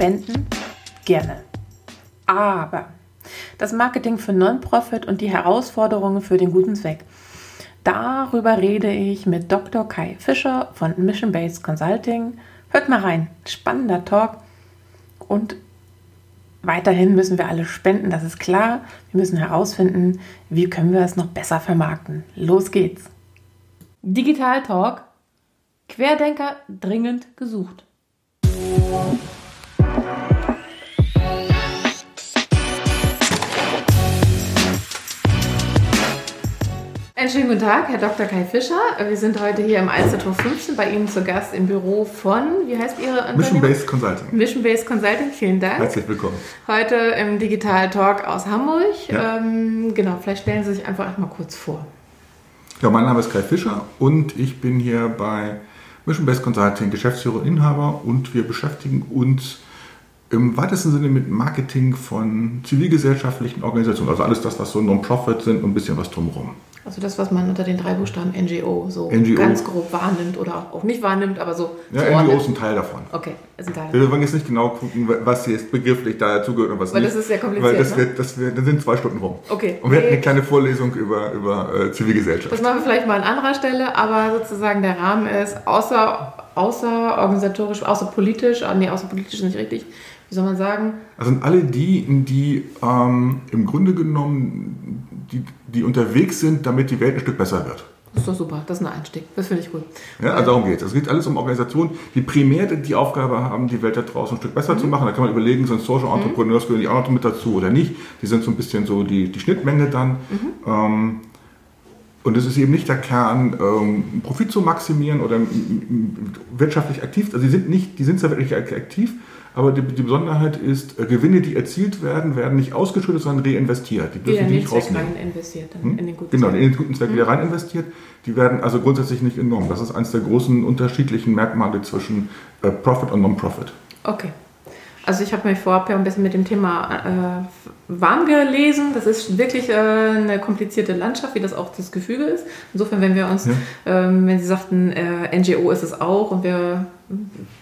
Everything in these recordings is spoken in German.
Spenden? Gerne. Aber das Marketing für Non-Profit und die Herausforderungen für den guten Zweck. Darüber rede ich mit Dr. Kai Fischer von Mission Based Consulting. Hört mal rein. Spannender Talk. Und weiterhin müssen wir alle spenden, das ist klar. Wir müssen herausfinden, wie können wir es noch besser vermarkten. Los geht's. Digital Talk. Querdenker dringend gesucht. Einen schönen guten Tag, Herr Dr. Kai Fischer. Wir sind heute hier im Alstertor 15 bei Ihnen zu Gast im Büro von, wie heißt Ihre Mission Based Consulting. Mission Based Consulting, vielen Dank. Herzlich willkommen. Heute im Digital Talk aus Hamburg. Ja. Ähm, genau, vielleicht stellen Sie sich einfach mal kurz vor. Ja, mein Name ist Kai Fischer und ich bin hier bei Mission Based Consulting Geschäftsführer und Inhaber und wir beschäftigen uns im weitesten Sinne mit Marketing von zivilgesellschaftlichen Organisationen, also alles das, was so Non-Profit sind und ein bisschen was drumherum. Also das, was man unter den drei Buchstaben NGO so NGO. ganz grob wahrnimmt oder auch nicht wahrnimmt, aber so. Ja, NGO ist ein Teil davon. Okay, ist ein Teil davon. Wir wollen jetzt nicht genau gucken, was jetzt begrifflich da dazugehört und was Weil nicht. das ist sehr kompliziert. Weil das ne? wird, das wird, dann sind zwei Stunden rum. Okay. Und wir hätten eine kleine Vorlesung über, über äh, Zivilgesellschaft. Das machen wir vielleicht mal an anderer Stelle, aber sozusagen der Rahmen ist außer, außer organisatorisch, außer politisch, ah, nee, außer politisch ist nicht richtig, wie soll man sagen? Also sind alle die, die ähm, im Grunde genommen, die, die unterwegs sind, damit die Welt ein Stück besser wird. Das ist doch super, das ist ein Einstieg, das finde ich gut. Ja, also darum geht es. Es geht alles um Organisationen, die primär die Aufgabe haben, die Welt da draußen ein Stück besser mhm. zu machen. Da kann man überlegen, sind Social mhm. Entrepreneurs, gehören die auch noch mit dazu oder nicht. Die sind so ein bisschen so die, die Schnittmenge dann. Mhm. Ähm, und es ist eben nicht der Kern, ähm, Profit zu maximieren oder wirtschaftlich aktiv. Also die sind nicht, die sind zwar wirklich aktiv, aber die, die Besonderheit ist, äh, Gewinne, die erzielt werden, werden nicht ausgeschüttet, sondern reinvestiert. Die dürfen die nicht rausnehmen. rein investiert, hm? in den guten Genau, in den guten Zweck hm? wieder rein investiert. Die werden also grundsätzlich nicht enorm. Das ist eines der großen unterschiedlichen Merkmale zwischen äh, Profit und Non-Profit. Okay. Also ich habe mich vorab ja ein bisschen mit dem Thema äh, warm gelesen. Das ist wirklich äh, eine komplizierte Landschaft, wie das auch das Gefüge ist. Insofern, wenn wir uns, ja. ähm, wenn Sie sagten, äh, NGO ist es auch und wir,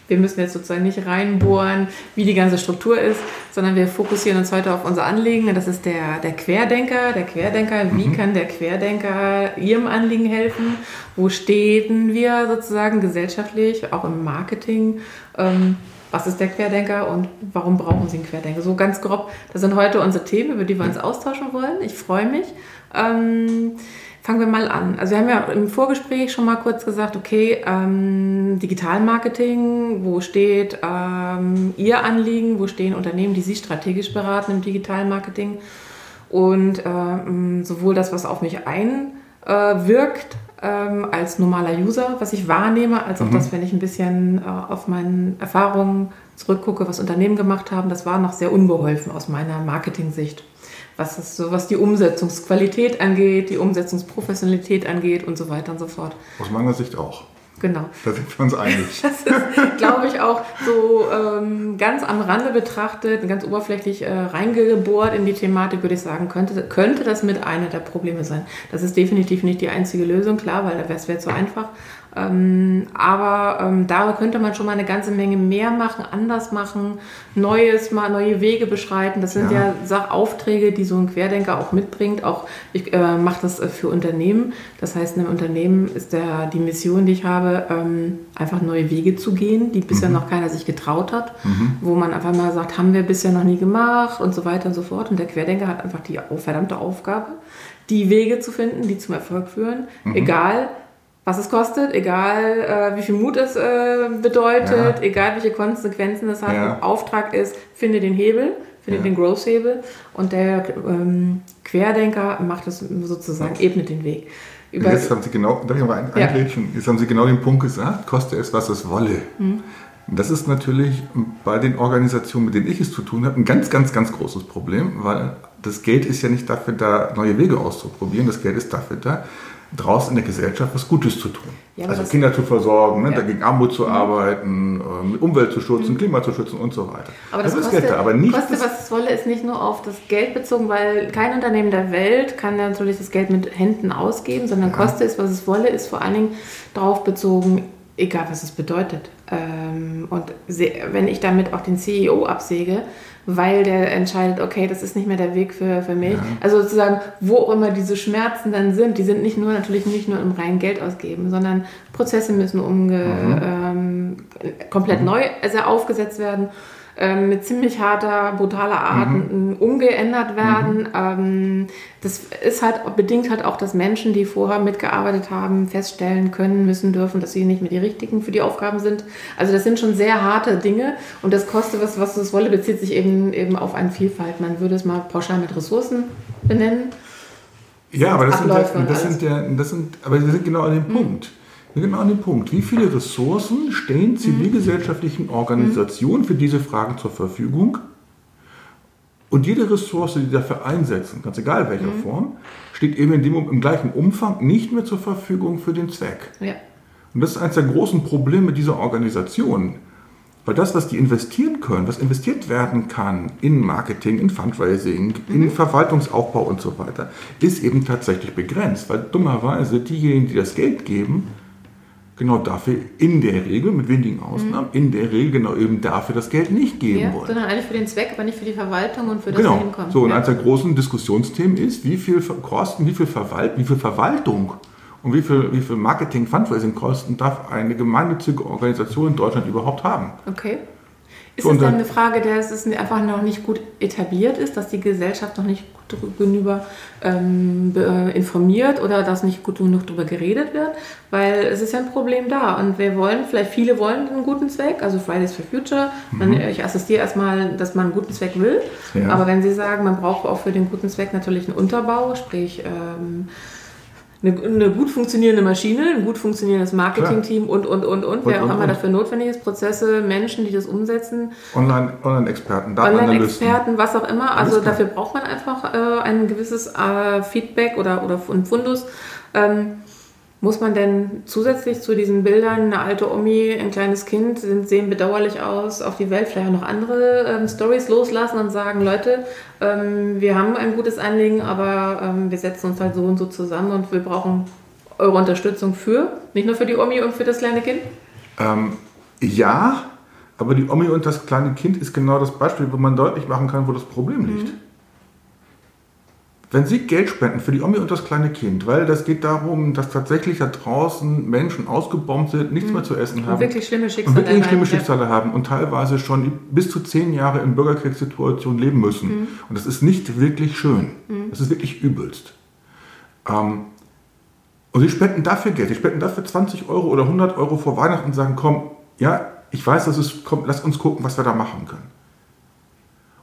wir müssen jetzt sozusagen nicht reinbohren, wie die ganze Struktur ist, sondern wir fokussieren uns heute auf unser Anliegen. Das ist der, der Querdenker. Der Querdenker, wie mhm. kann der Querdenker Ihrem Anliegen helfen? Wo stehen wir sozusagen gesellschaftlich, auch im Marketing? Ähm, was ist der Querdenker und warum brauchen Sie einen Querdenker? So ganz grob, das sind heute unsere Themen, über die wir uns austauschen wollen. Ich freue mich. Ähm, fangen wir mal an. Also wir haben ja im Vorgespräch schon mal kurz gesagt, okay, ähm, Digitalmarketing, wo steht ähm, Ihr Anliegen, wo stehen Unternehmen, die Sie strategisch beraten im Digitalmarketing und äh, sowohl das, was auf mich einwirkt, ähm, als normaler User, was ich wahrnehme, als auch mhm. das, wenn ich ein bisschen äh, auf meine Erfahrungen zurückgucke, was Unternehmen gemacht haben, das war noch sehr unbeholfen aus meiner Marketing-Sicht. Was, das, so, was die Umsetzungsqualität angeht, die Umsetzungsprofessionalität angeht und so weiter und so fort. Aus meiner Sicht auch. Genau. Da sind wir uns einig. Das ist, glaube ich, auch so ähm, ganz am Rande betrachtet, ganz oberflächlich äh, reingebohrt in die Thematik, würde ich sagen, könnte, könnte das mit einer der Probleme sein. Das ist definitiv nicht die einzige Lösung, klar, weil das wäre zu einfach. Ähm, aber ähm, da könnte man schon mal eine ganze Menge mehr machen, anders machen, Neues, mal neue Wege beschreiten. Das sind ja, ja Aufträge, die so ein Querdenker auch mitbringt. Auch ich äh, mache das äh, für Unternehmen. Das heißt, in einem Unternehmen ist der, die Mission, die ich habe, ähm, einfach neue Wege zu gehen, die bisher mhm. noch keiner sich getraut hat, mhm. wo man einfach mal sagt, haben wir bisher noch nie gemacht und so weiter und so fort. Und der Querdenker hat einfach die verdammte Aufgabe, die Wege zu finden, die zum Erfolg führen, mhm. egal was es kostet, egal äh, wie viel Mut es äh, bedeutet, ja. egal welche Konsequenzen es hat. Ja. Auftrag ist, finde den Hebel, finde ja. den Growth-Hebel und der ähm, Querdenker macht es sozusagen, ebnet den Weg. Über jetzt haben Sie genau, darf ich mal ein, ja. jetzt haben Sie genau den Punkt gesagt, koste es, was es wolle. Mhm. Das ist natürlich bei den Organisationen, mit denen ich es zu tun habe, ein ganz, ganz, ganz großes Problem, weil das Geld ist ja nicht dafür da, neue Wege auszuprobieren. Das Geld ist dafür da, draußen in der Gesellschaft was Gutes zu tun. Ja, also Kinder zu versorgen, ne, ja. dagegen Armut zu mhm. arbeiten, äh, Umwelt zu schützen, mhm. Klima zu schützen und so weiter. Aber das, das ist Geld da, aber nicht koste, was es wolle, ist nicht nur auf das Geld bezogen, weil kein Unternehmen der Welt kann natürlich das Geld mit Händen ausgeben, sondern ja. koste es, was es wolle, ist vor allen Dingen darauf bezogen, egal was es bedeutet. Ähm, und wenn ich damit auch den CEO absäge, weil der entscheidet, okay, das ist nicht mehr der Weg für, für mich. Ja. Also sozusagen, wo auch immer diese Schmerzen dann sind, die sind nicht nur natürlich nicht nur im reinen Geld ausgeben, sondern Prozesse müssen umge, mhm. ähm, komplett mhm. neu also aufgesetzt werden ähm, mit ziemlich harter, brutaler Art mhm. umgeändert werden. Mhm. Ähm, das ist halt bedingt halt auch, dass Menschen, die vorher mitgearbeitet haben, feststellen können, müssen, dürfen, dass sie nicht mehr die richtigen für die Aufgaben sind. Also das sind schon sehr harte Dinge und das kostet was, was das wolle, bezieht sich eben, eben auf eine Vielfalt. Man würde es mal pauschal mit Ressourcen benennen. Ja, aber das sind, ja, das, sind ja, das sind, aber wir sind genau an dem mhm. Punkt genau an den Punkt. Wie viele Ressourcen stehen zivilgesellschaftlichen Organisationen für diese Fragen zur Verfügung? Und jede Ressource, die dafür einsetzen, ganz egal welcher mhm. Form, steht eben in dem, im gleichen Umfang nicht mehr zur Verfügung für den Zweck. Ja. Und das ist eines der großen Probleme dieser Organisationen. Weil das, was die investieren können, was investiert werden kann in Marketing, in Fundraising, mhm. in Verwaltungsaufbau und so weiter, ist eben tatsächlich begrenzt. Weil dummerweise diejenigen, die das Geld geben, genau dafür in der Regel, mit wenigen Ausnahmen, mhm. in der Regel genau eben dafür das Geld nicht geben ja, wollen. Sondern eigentlich für den Zweck, aber nicht für die Verwaltung und für das genau. Hinkommen. So, und ja. eines der großen Diskussionsthemen ist, wie viel Kosten, wie viel, Verwalt, wie viel Verwaltung und wie viel, wie viel Marketing, Fundraising-Kosten darf eine gemeinnützige Organisation in Deutschland überhaupt haben? Okay. Ist es dann eine Frage, dass es einfach noch nicht gut etabliert ist, dass die Gesellschaft noch nicht gut genug ähm, informiert oder dass nicht gut genug darüber geredet wird? Weil es ist ja ein Problem da und wir wollen, vielleicht viele wollen einen guten Zweck, also Fridays for Future. Man, mhm. Ich assistiere erstmal, dass man einen guten Zweck will, ja. aber wenn Sie sagen, man braucht auch für den guten Zweck natürlich einen Unterbau, sprich ähm, eine, eine, gut funktionierende Maschine, ein gut funktionierendes Marketingteam und, und, und, und, wer auch immer dafür notwendig ist, Prozesse, Menschen, die das umsetzen. Online-Experten, Online Online-Experten, was auch immer. Also dafür braucht man einfach äh, ein gewisses äh, Feedback oder, oder Fundus. Ähm, muss man denn zusätzlich zu diesen Bildern, eine alte Omi, ein kleines Kind, sehen bedauerlich aus, auf die Welt vielleicht noch andere ähm, Stories loslassen und sagen, Leute, ähm, wir haben ein gutes Anliegen, aber ähm, wir setzen uns halt so und so zusammen und wir brauchen eure Unterstützung für, nicht nur für die Omi und für das kleine Kind? Ähm, ja, aber die Omi und das kleine Kind ist genau das Beispiel, wo man deutlich machen kann, wo das Problem liegt. Mhm wenn Sie Geld spenden für die Omi und das kleine Kind, weil das geht darum, dass tatsächlich da draußen Menschen ausgebombt sind, nichts mhm. mehr zu essen haben. Und wirklich schlimme Schicksale, und wirklich schlimme Schicksale ja. haben und teilweise schon bis zu zehn Jahre in Bürgerkriegssituationen leben müssen. Mhm. Und das ist nicht wirklich schön. Mhm. Das ist wirklich übelst. Ähm, und Sie spenden dafür Geld. Sie spenden dafür 20 Euro oder 100 Euro vor Weihnachten und sagen, komm, ja, ich weiß, dass es kommt, lass uns gucken, was wir da machen können.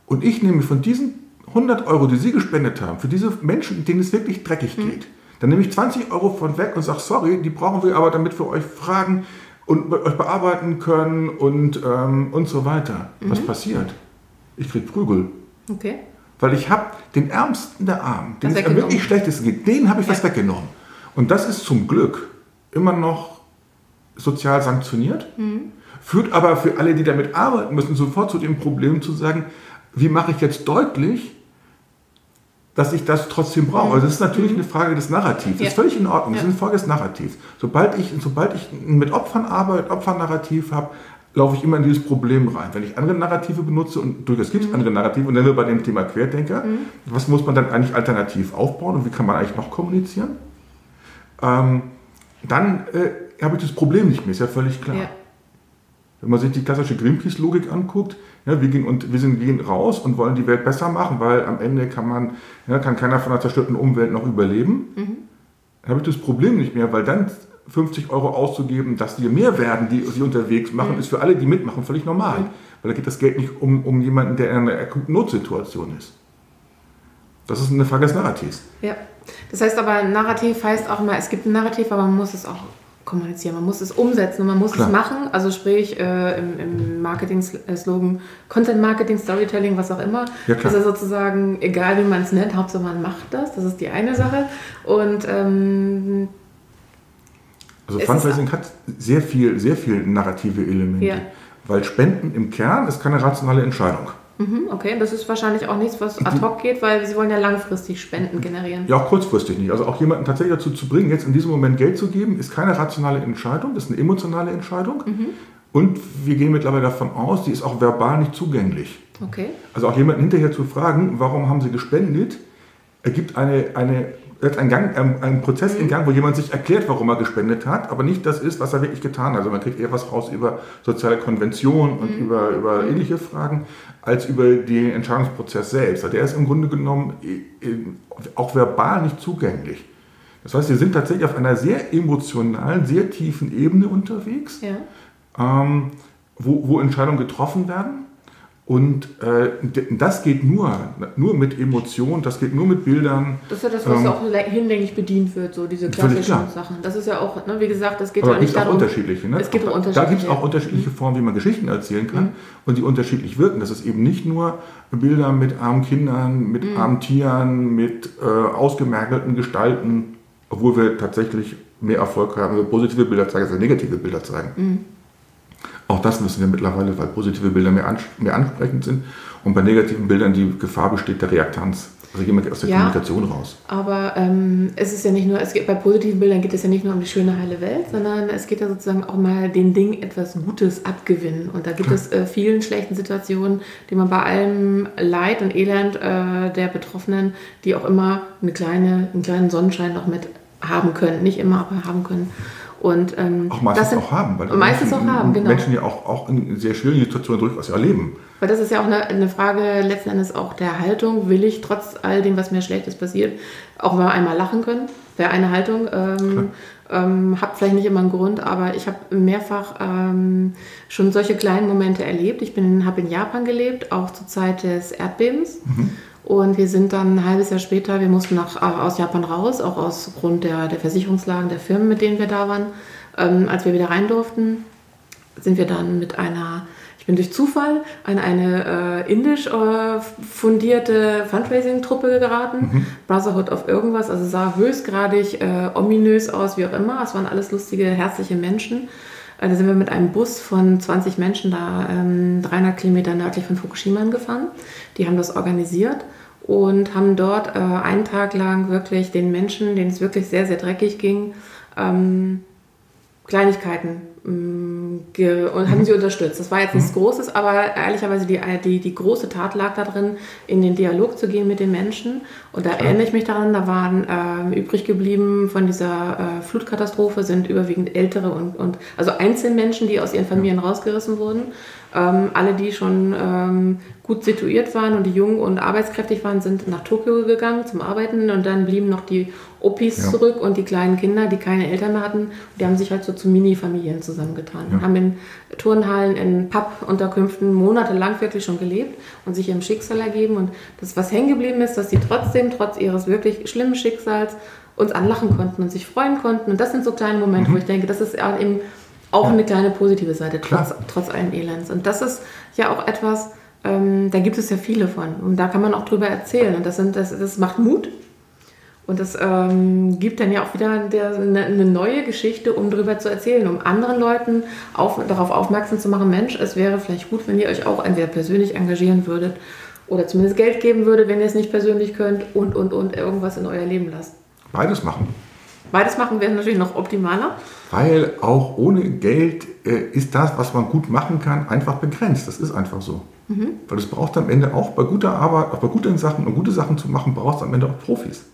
Und ich nehme von diesen 100 Euro, die Sie gespendet haben, für diese Menschen, denen es wirklich dreckig mhm. geht, dann nehme ich 20 Euro von weg und sage, sorry, die brauchen wir aber, damit wir euch fragen und euch bearbeiten können und, ähm, und so weiter. Mhm. Was passiert? Ich kriege Prügel. Okay. Weil ich habe den Ärmsten der Armen, den es wirklich schlechtesten geht, den habe ich ja. was weggenommen. Und das ist zum Glück immer noch sozial sanktioniert, mhm. führt aber für alle, die damit arbeiten müssen, sofort zu dem Problem zu sagen, wie mache ich jetzt deutlich, dass ich das trotzdem brauche. Also das ist natürlich mhm. eine Frage des Narrativs. Das ist völlig in Ordnung. Das ist eine Frage des Narrativs. Sobald ich, sobald ich mit Opfern arbeite, Opfernarrativ habe, laufe ich immer in dieses Problem rein. Wenn ich andere Narrative benutze, und durchaus gibt es mhm. andere Narrative, und dann wir bei dem Thema Querdenker, mhm. was muss man dann eigentlich alternativ aufbauen und wie kann man eigentlich noch kommunizieren? Ähm, dann äh, habe ich das Problem nicht mehr, ist ja völlig klar. Ja. Wenn man sich die klassische Greenpeace-Logik anguckt, ja, wir, gehen, und, wir sind, gehen raus und wollen die Welt besser machen, weil am Ende kann, man, ja, kann keiner von einer zerstörten Umwelt noch überleben. Mhm. Dann habe ich das Problem nicht mehr, weil dann 50 Euro auszugeben, dass wir mehr werden, die sie unterwegs machen, mhm. ist für alle, die mitmachen, völlig normal. Mhm. Weil da geht das Geld nicht um, um jemanden, der in einer akuten Notsituation ist. Das ist eine Frage des Narrativs. Ja. Das heißt aber, Narrativ heißt auch immer, es gibt ein Narrativ, aber man muss es auch kommunizieren, man muss es umsetzen und man muss Klar. es machen. Also sprich äh, im, im Marketing-Slogan Content Marketing, Storytelling, was auch immer. Ja, klar. Also sozusagen, egal wie man es nennt, Hauptsache man macht das. Das ist die eine Sache. Und ähm, also Fundraising hat sehr viel, sehr viel narrative Elemente. Ja. Weil Spenden im Kern ist keine rationale Entscheidung. Mhm, okay, das ist wahrscheinlich auch nichts, was ad hoc geht, weil Sie wollen ja langfristig Spenden generieren. Ja, auch kurzfristig nicht. Also auch jemanden tatsächlich dazu zu bringen, jetzt in diesem Moment Geld zu geben, ist keine rationale Entscheidung, das ist eine emotionale Entscheidung. Mhm. Und wir gehen mittlerweile davon aus, die ist auch verbal nicht zugänglich. Okay. Also auch jemanden hinterher zu fragen, warum haben Sie gespendet, ergibt eine, eine setzt einen, Gang, einen, einen Prozess mhm. in Gang, wo jemand sich erklärt, warum er gespendet hat, aber nicht das ist, was er wirklich getan hat. Also man kriegt eher was raus über soziale Konventionen und mhm. über, über mhm. ähnliche Fragen, als über den Entscheidungsprozess selbst. Also der ist im Grunde genommen auch verbal nicht zugänglich. Das heißt, wir sind tatsächlich auf einer sehr emotionalen, sehr tiefen Ebene unterwegs, ja. ähm, wo, wo Entscheidungen getroffen werden. Und äh, das geht nur, nur mit Emotionen, das geht nur mit Bildern. Das ist ja das, was ähm, auch hinlänglich bedient wird, so diese klassischen Sachen. Das ist ja auch, ne, wie gesagt, das geht Aber ja nicht darum. Auch unterschiedliche, ne? Es gibt auch unterschiedliche. Da gibt es auch unterschiedliche Formen, wie man Geschichten erzählen kann mhm. und die unterschiedlich wirken. Das ist eben nicht nur Bilder mit armen Kindern, mit mhm. armen Tieren, mit äh, ausgemergelten Gestalten, obwohl wir tatsächlich mehr Erfolg haben, wenn wir positive Bilder zeigen, als wir negative Bilder zeigen. Mhm. Auch das wissen wir mittlerweile, weil positive Bilder mehr, ans mehr ansprechend sind und bei negativen Bildern die Gefahr besteht der Reaktanz. Also jemand aus der ja, Kommunikation raus. Aber ähm, es ist ja nicht nur, es geht, bei positiven Bildern geht es ja nicht nur um die schöne heile Welt, sondern es geht ja sozusagen auch mal den Ding etwas Gutes abgewinnen. Und da gibt Klar. es äh, vielen schlechten Situationen, die man bei allem Leid und Elend äh, der Betroffenen, die auch immer eine kleine, einen kleinen Sonnenschein noch mit haben können. Nicht immer, aber haben können. Und, ähm, auch meistens sind, auch haben, weil meistens Menschen, auch haben, genau. Menschen ja auch, auch in sehr schwierigen Situationen durchaus erleben. Weil das ist ja auch eine, eine, Frage letzten Endes auch der Haltung. Will ich trotz all dem, was mir Schlechtes passiert, auch mal einmal lachen können? Wäre eine Haltung. Ähm, ähm, habe vielleicht nicht immer einen Grund, aber ich habe mehrfach ähm, schon solche kleinen Momente erlebt. Ich habe in Japan gelebt, auch zur Zeit des Erdbebens. Mhm. Und wir sind dann ein halbes Jahr später, wir mussten nach, aus Japan raus, auch aus Grund der, der Versicherungslagen der Firmen, mit denen wir da waren. Ähm, als wir wieder rein durften, sind wir dann mit einer, ich bin durch Zufall an eine äh, indisch äh, fundierte Fundraising-Truppe geraten, mhm. Brotherhood of irgendwas, also sah höchstgradig äh, ominös aus, wie auch immer. Es waren alles lustige, herzliche Menschen. Äh, da sind wir mit einem Bus von 20 Menschen da ähm, 300 Kilometer nördlich von Fukushima gefahren. Die haben das organisiert und haben dort äh, einen Tag lang wirklich den Menschen, denen es wirklich sehr, sehr dreckig ging, ähm, Kleinigkeiten ähm, und haben mhm. sie unterstützt. Das war jetzt nichts mhm. Großes, aber ehrlicherweise die, die, die große Tat lag da drin, in den Dialog zu gehen mit den Menschen. Und da Klar. erinnere ich mich daran, da waren äh, übrig geblieben von dieser äh, Flutkatastrophe sind überwiegend ältere und, und also Einzelmenschen, die aus ihren Familien rausgerissen wurden. Ähm, alle, die schon ähm, gut situiert waren und die jung und arbeitskräftig waren, sind nach Tokio gegangen zum Arbeiten und dann blieben noch die Opis ja. zurück und die kleinen Kinder, die keine Eltern mehr hatten. Die haben sich halt so zu Mini-Familien zusammengetan ja. und haben in Turnhallen, in Papp-Unterkünften monatelang wirklich schon gelebt und sich ihrem Schicksal ergeben. Und das, was hängen geblieben ist, dass sie trotzdem, trotz ihres wirklich schlimmen Schicksals, uns anlachen konnten und sich freuen konnten. Und das sind so kleine Momente, mhm. wo ich denke, das ist eben auch eine kleine positive Seite, trotz, trotz allen Elends. Und das ist ja auch etwas, ähm, da gibt es ja viele von. Und da kann man auch drüber erzählen. Und das, sind, das, das macht Mut. Und das ähm, gibt dann ja auch wieder der, eine, eine, neue Geschichte, um darüber zu erzählen, um anderen Leuten auf, darauf aufmerksam zu machen, Mensch, es wäre vielleicht gut, wenn ihr euch auch entweder persönlich engagieren würdet oder zumindest Geld geben würdet, wenn ihr es nicht persönlich könnt und, und, und irgendwas in euer Leben lasst. Beides machen. Beides machen wäre natürlich noch optimaler. Weil auch ohne Geld äh, ist das, was man gut machen kann, einfach begrenzt. Das ist einfach so. Mhm. Weil es braucht am Ende auch bei guter Arbeit, auch bei guten Sachen und gute Sachen zu machen, braucht es am Ende auch Profis.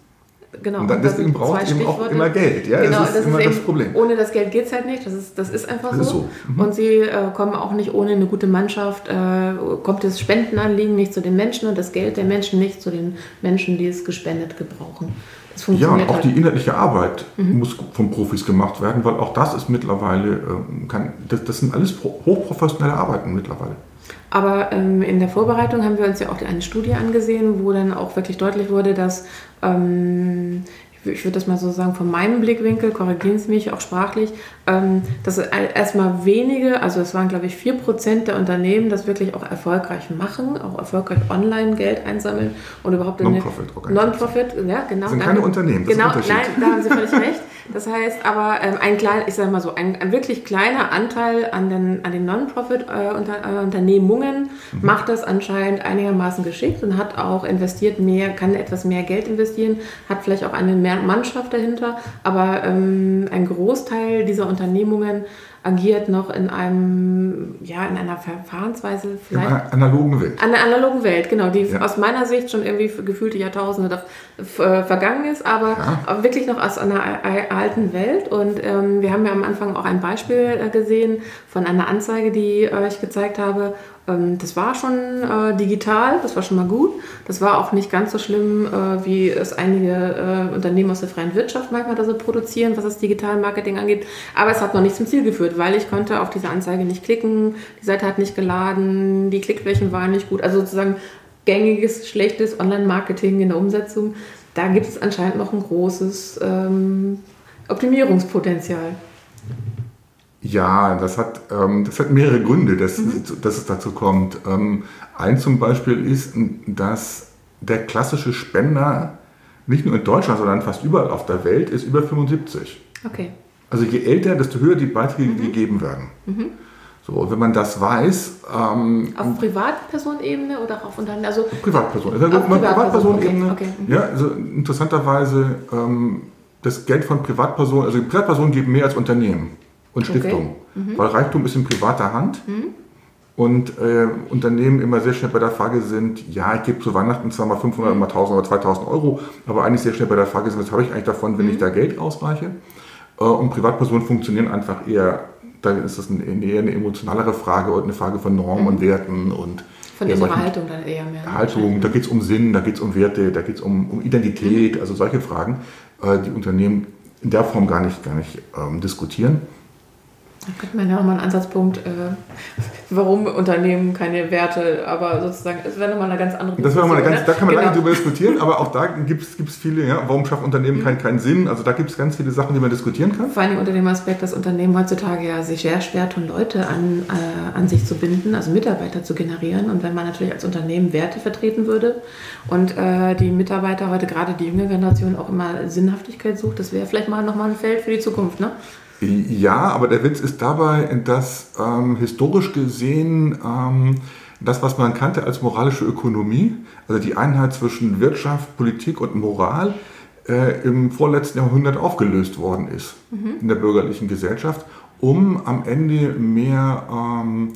Genau. Und dann, deswegen braucht es eben auch immer Geld. Ja? Genau, das ist das immer ist das Problem. Ohne das Geld geht es halt nicht. Das ist, das ist einfach das so. Ist so. Mhm. Und sie äh, kommen auch nicht ohne eine gute Mannschaft, äh, kommt das Spendenanliegen nicht zu den Menschen und das Geld der Menschen nicht zu den Menschen, die es gespendet gebrauchen. Ja, und auch halt. die inhaltliche Arbeit mhm. muss von Profis gemacht werden, weil auch das ist mittlerweile, äh, kann, das, das sind alles hochprofessionelle Arbeiten mittlerweile. Aber ähm, in der Vorbereitung haben wir uns ja auch eine Studie angesehen, wo dann auch wirklich deutlich wurde, dass ähm, ich würde das mal so sagen, von meinem Blickwinkel, korrigieren Sie mich auch sprachlich, ähm, dass erstmal wenige, also es waren glaube ich 4% der Unternehmen, das wirklich auch erfolgreich machen, auch erfolgreich online Geld einsammeln und überhaupt Non-Profit. Non-Profit, ja genau. Das sind keine Unternehmen, das genau, nein, da haben Sie völlig recht. Das heißt aber, ähm, ein kleiner, ich sage mal so, ein, ein, wirklich kleiner Anteil an den, an den Non-Profit-Unternehmungen äh, mhm. macht das anscheinend einigermaßen geschickt und hat auch investiert mehr, kann etwas mehr Geld investieren, hat vielleicht auch eine Mannschaft dahinter, aber ähm, ein Großteil dieser Unternehmungen agiert noch in einem, ja, in einer Verfahrensweise vielleicht. In einer analogen Welt. An der analogen Welt, genau, die ja. aus meiner Sicht schon irgendwie gefühlte Jahrtausende äh, vergangen ist, aber ja. wirklich noch aus einer alten Welt. Und ähm, wir haben ja am Anfang auch ein Beispiel äh, gesehen von einer Anzeige, die äh, ich gezeigt habe, ähm, das war schon äh, digital, das war schon mal gut. Das war auch nicht ganz so schlimm, äh, wie es einige äh, Unternehmen aus der freien Wirtschaft manchmal da so produzieren, was das Digital-Marketing angeht. Aber es hat noch nicht zum Ziel geführt, weil ich konnte auf diese Anzeige nicht klicken, die Seite hat nicht geladen, die Klickflächen waren nicht gut. Also sozusagen gängiges, schlechtes Online-Marketing in der Umsetzung. Da gibt es anscheinend noch ein großes ähm, Optimierungspotenzial. Ja, das hat, ähm, das hat mehrere Gründe, dass, mhm. dass es dazu kommt. Ähm, ein zum Beispiel ist, dass der klassische Spender nicht nur in Deutschland, sondern fast überall auf der Welt ist über 75. Okay. Also je älter, desto höher die Beiträge mhm. gegeben werden. Mhm. So, und wenn man das weiß. Ähm, auf Privatpersonebene oder auch auf Unternehmen? Also, Privatperson. Also auf Privatpersonebene. Okay, okay. Ja, also interessanterweise ähm, das Geld von Privatpersonen, also Privatpersonen geben mehr als Unternehmen und Stiftung. Okay. Mhm. Weil Reichtum ist in privater Hand. Mhm. Und äh, Unternehmen immer sehr schnell bei der Frage sind, ja, ich gebe zu Weihnachten zwar mal 500, mhm. mal 1000 oder 2000 Euro, aber eigentlich sehr schnell bei der Frage sind, was habe ich eigentlich davon, wenn ich mhm. da Geld ausreiche? Äh, und Privatpersonen funktionieren einfach eher, dann ist das eine, eher eine emotionalere Frage und eine Frage von Normen und mhm. Werten und von innerer Haltung dann eher mehr. Haltung, da geht es um Sinn, da geht es um Werte, da geht es um, um Identität, also solche Fragen, äh, die Unternehmen in der Form gar nicht, gar nicht ähm, diskutieren. Da könnte man ja auch mal einen Ansatzpunkt, äh, warum Unternehmen keine Werte, aber sozusagen, es wäre nochmal eine ganz andere Das wäre eine ganz, ne? Da kann man genau. lange drüber diskutieren, aber auch da gibt es viele, ja, warum schaffen Unternehmen mhm. keinen, keinen Sinn? Also da gibt es ganz viele Sachen, die man diskutieren kann. Vor allem unter dem Aspekt, dass Unternehmen heutzutage ja sich sehr schwer tun, Leute an, äh, an sich zu binden, also Mitarbeiter zu generieren. Und wenn man natürlich als Unternehmen Werte vertreten würde und äh, die Mitarbeiter heute, gerade die junge Generation, auch immer Sinnhaftigkeit sucht, das wäre vielleicht mal nochmal ein Feld für die Zukunft, ne? Ja, aber der Witz ist dabei, dass ähm, historisch gesehen ähm, das, was man kannte als moralische Ökonomie, also die Einheit zwischen Wirtschaft, Politik und Moral, äh, im vorletzten Jahrhundert aufgelöst worden ist mhm. in der bürgerlichen Gesellschaft, um am Ende mehr, ähm,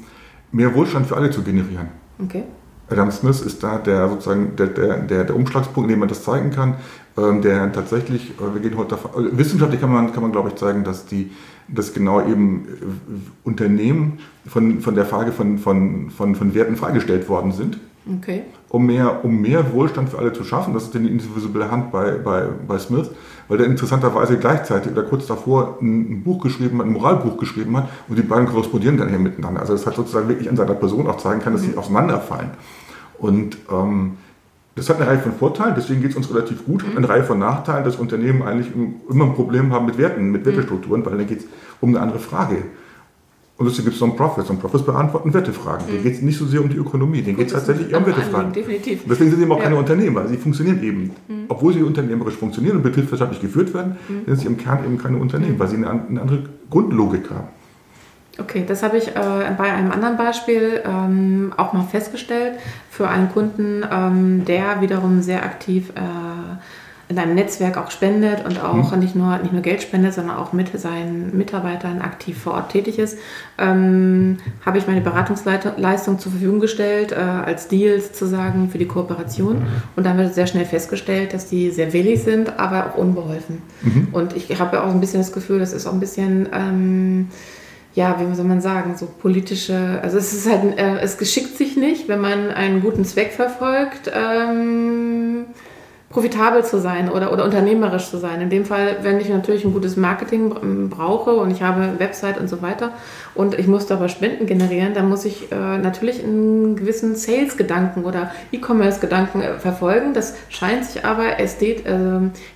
mehr Wohlstand für alle zu generieren. Okay. Adam Smith ist da der sozusagen der, der, der, der Umschlagspunkt, in dem man das zeigen kann, der tatsächlich, äh, wir gehen heute davon, also wissenschaftlich kann man, kann man glaube ich zeigen, dass die, dass genau eben äh, Unternehmen von, von der Frage von, von, von, von Werten freigestellt worden sind. Okay. Um mehr, um mehr Wohlstand für alle zu schaffen. Das ist die indivisible Hand bei, bei, bei Smith, weil der interessanterweise gleichzeitig oder kurz davor ein, Buch geschrieben hat, ein Moralbuch geschrieben hat und die beiden korrespondieren dann hier miteinander. Also das hat sozusagen wirklich an seiner Person auch zeigen kann, dass sie mhm. auseinanderfallen. Und ähm, das hat eine Reihe von Vorteilen, deswegen geht es uns relativ gut. Mhm. Eine Reihe von Nachteilen, dass Unternehmen eigentlich immer ein Problem haben mit Werten, mit mhm. Wertestrukturen, weil dann geht es um eine andere Frage. Und deswegen gibt es Non-Profits. Non-Profits beantworten Wertefragen. Mhm. Denen geht es nicht so sehr um die Ökonomie, denen geht es tatsächlich eher um Wertefragen. Definitiv. Deswegen sind sie eben auch ja. keine Unternehmer. Sie funktionieren eben, mhm. obwohl sie unternehmerisch funktionieren und betriebswirtschaftlich geführt werden, mhm. sind sie im Kern eben keine Unternehmen, mhm. weil sie eine, eine andere Grundlogik haben. Okay, das habe ich äh, bei einem anderen Beispiel ähm, auch mal festgestellt für einen Kunden, ähm, der wiederum sehr aktiv äh, in einem Netzwerk auch spendet und auch mhm. nicht, nur, nicht nur Geld spendet, sondern auch mit seinen Mitarbeitern aktiv vor Ort tätig ist, ähm, habe ich meine Beratungsleistung zur Verfügung gestellt, äh, als Deal sozusagen für die Kooperation. Mhm. Und da haben wir sehr schnell festgestellt, dass die sehr willig sind, aber auch unbeholfen. Mhm. Und ich habe auch ein bisschen das Gefühl, das ist auch ein bisschen ähm, ja, wie soll man sagen, so politische, also es ist halt, äh, es geschickt sich nicht, wenn man einen guten Zweck verfolgt, ähm, profitabel zu sein oder, oder unternehmerisch zu sein. In dem Fall, wenn ich natürlich ein gutes Marketing brauche und ich habe eine Website und so weiter und ich muss dabei Spenden generieren, dann muss ich äh, natürlich einen gewissen Sales-Gedanken oder E-Commerce-Gedanken äh, verfolgen. Das scheint sich aber ästhet, äh,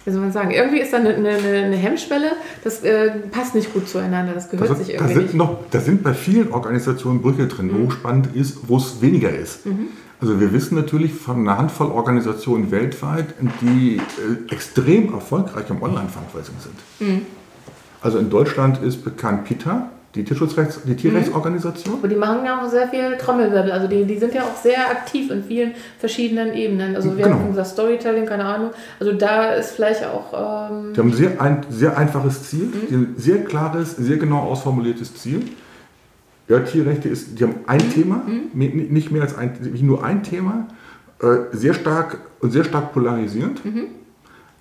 wie soll man sagen, irgendwie ist da eine, eine, eine Hemmschwelle, das äh, passt nicht gut zueinander, das gehört also, sich irgendwie da sind nicht. Noch, da sind bei vielen Organisationen Brüche drin, mhm. wo spannend ist, wo es weniger ist. Mhm. Also wir wissen natürlich von einer Handvoll Organisationen weltweit, die äh, extrem erfolgreich im Online-Fundraising sind. Mhm. Also in Deutschland ist bekannt PITA, die, Tierschutzrechts, die Tierrechtsorganisation. Aber die machen ja auch sehr viel Trommelwirbel. Also die, die sind ja auch sehr aktiv in vielen verschiedenen Ebenen. Also wir genau. haben unser Storytelling, keine Ahnung. Also da ist vielleicht auch... Ähm die haben ein sehr, ein sehr einfaches Ziel, mhm. ein sehr klares, sehr genau ausformuliertes Ziel. Ja, Tierrechte ist, die haben ein mhm. Thema, mhm. nicht mehr als ein, nur ein Thema, äh, sehr stark und sehr stark polarisierend. Mhm.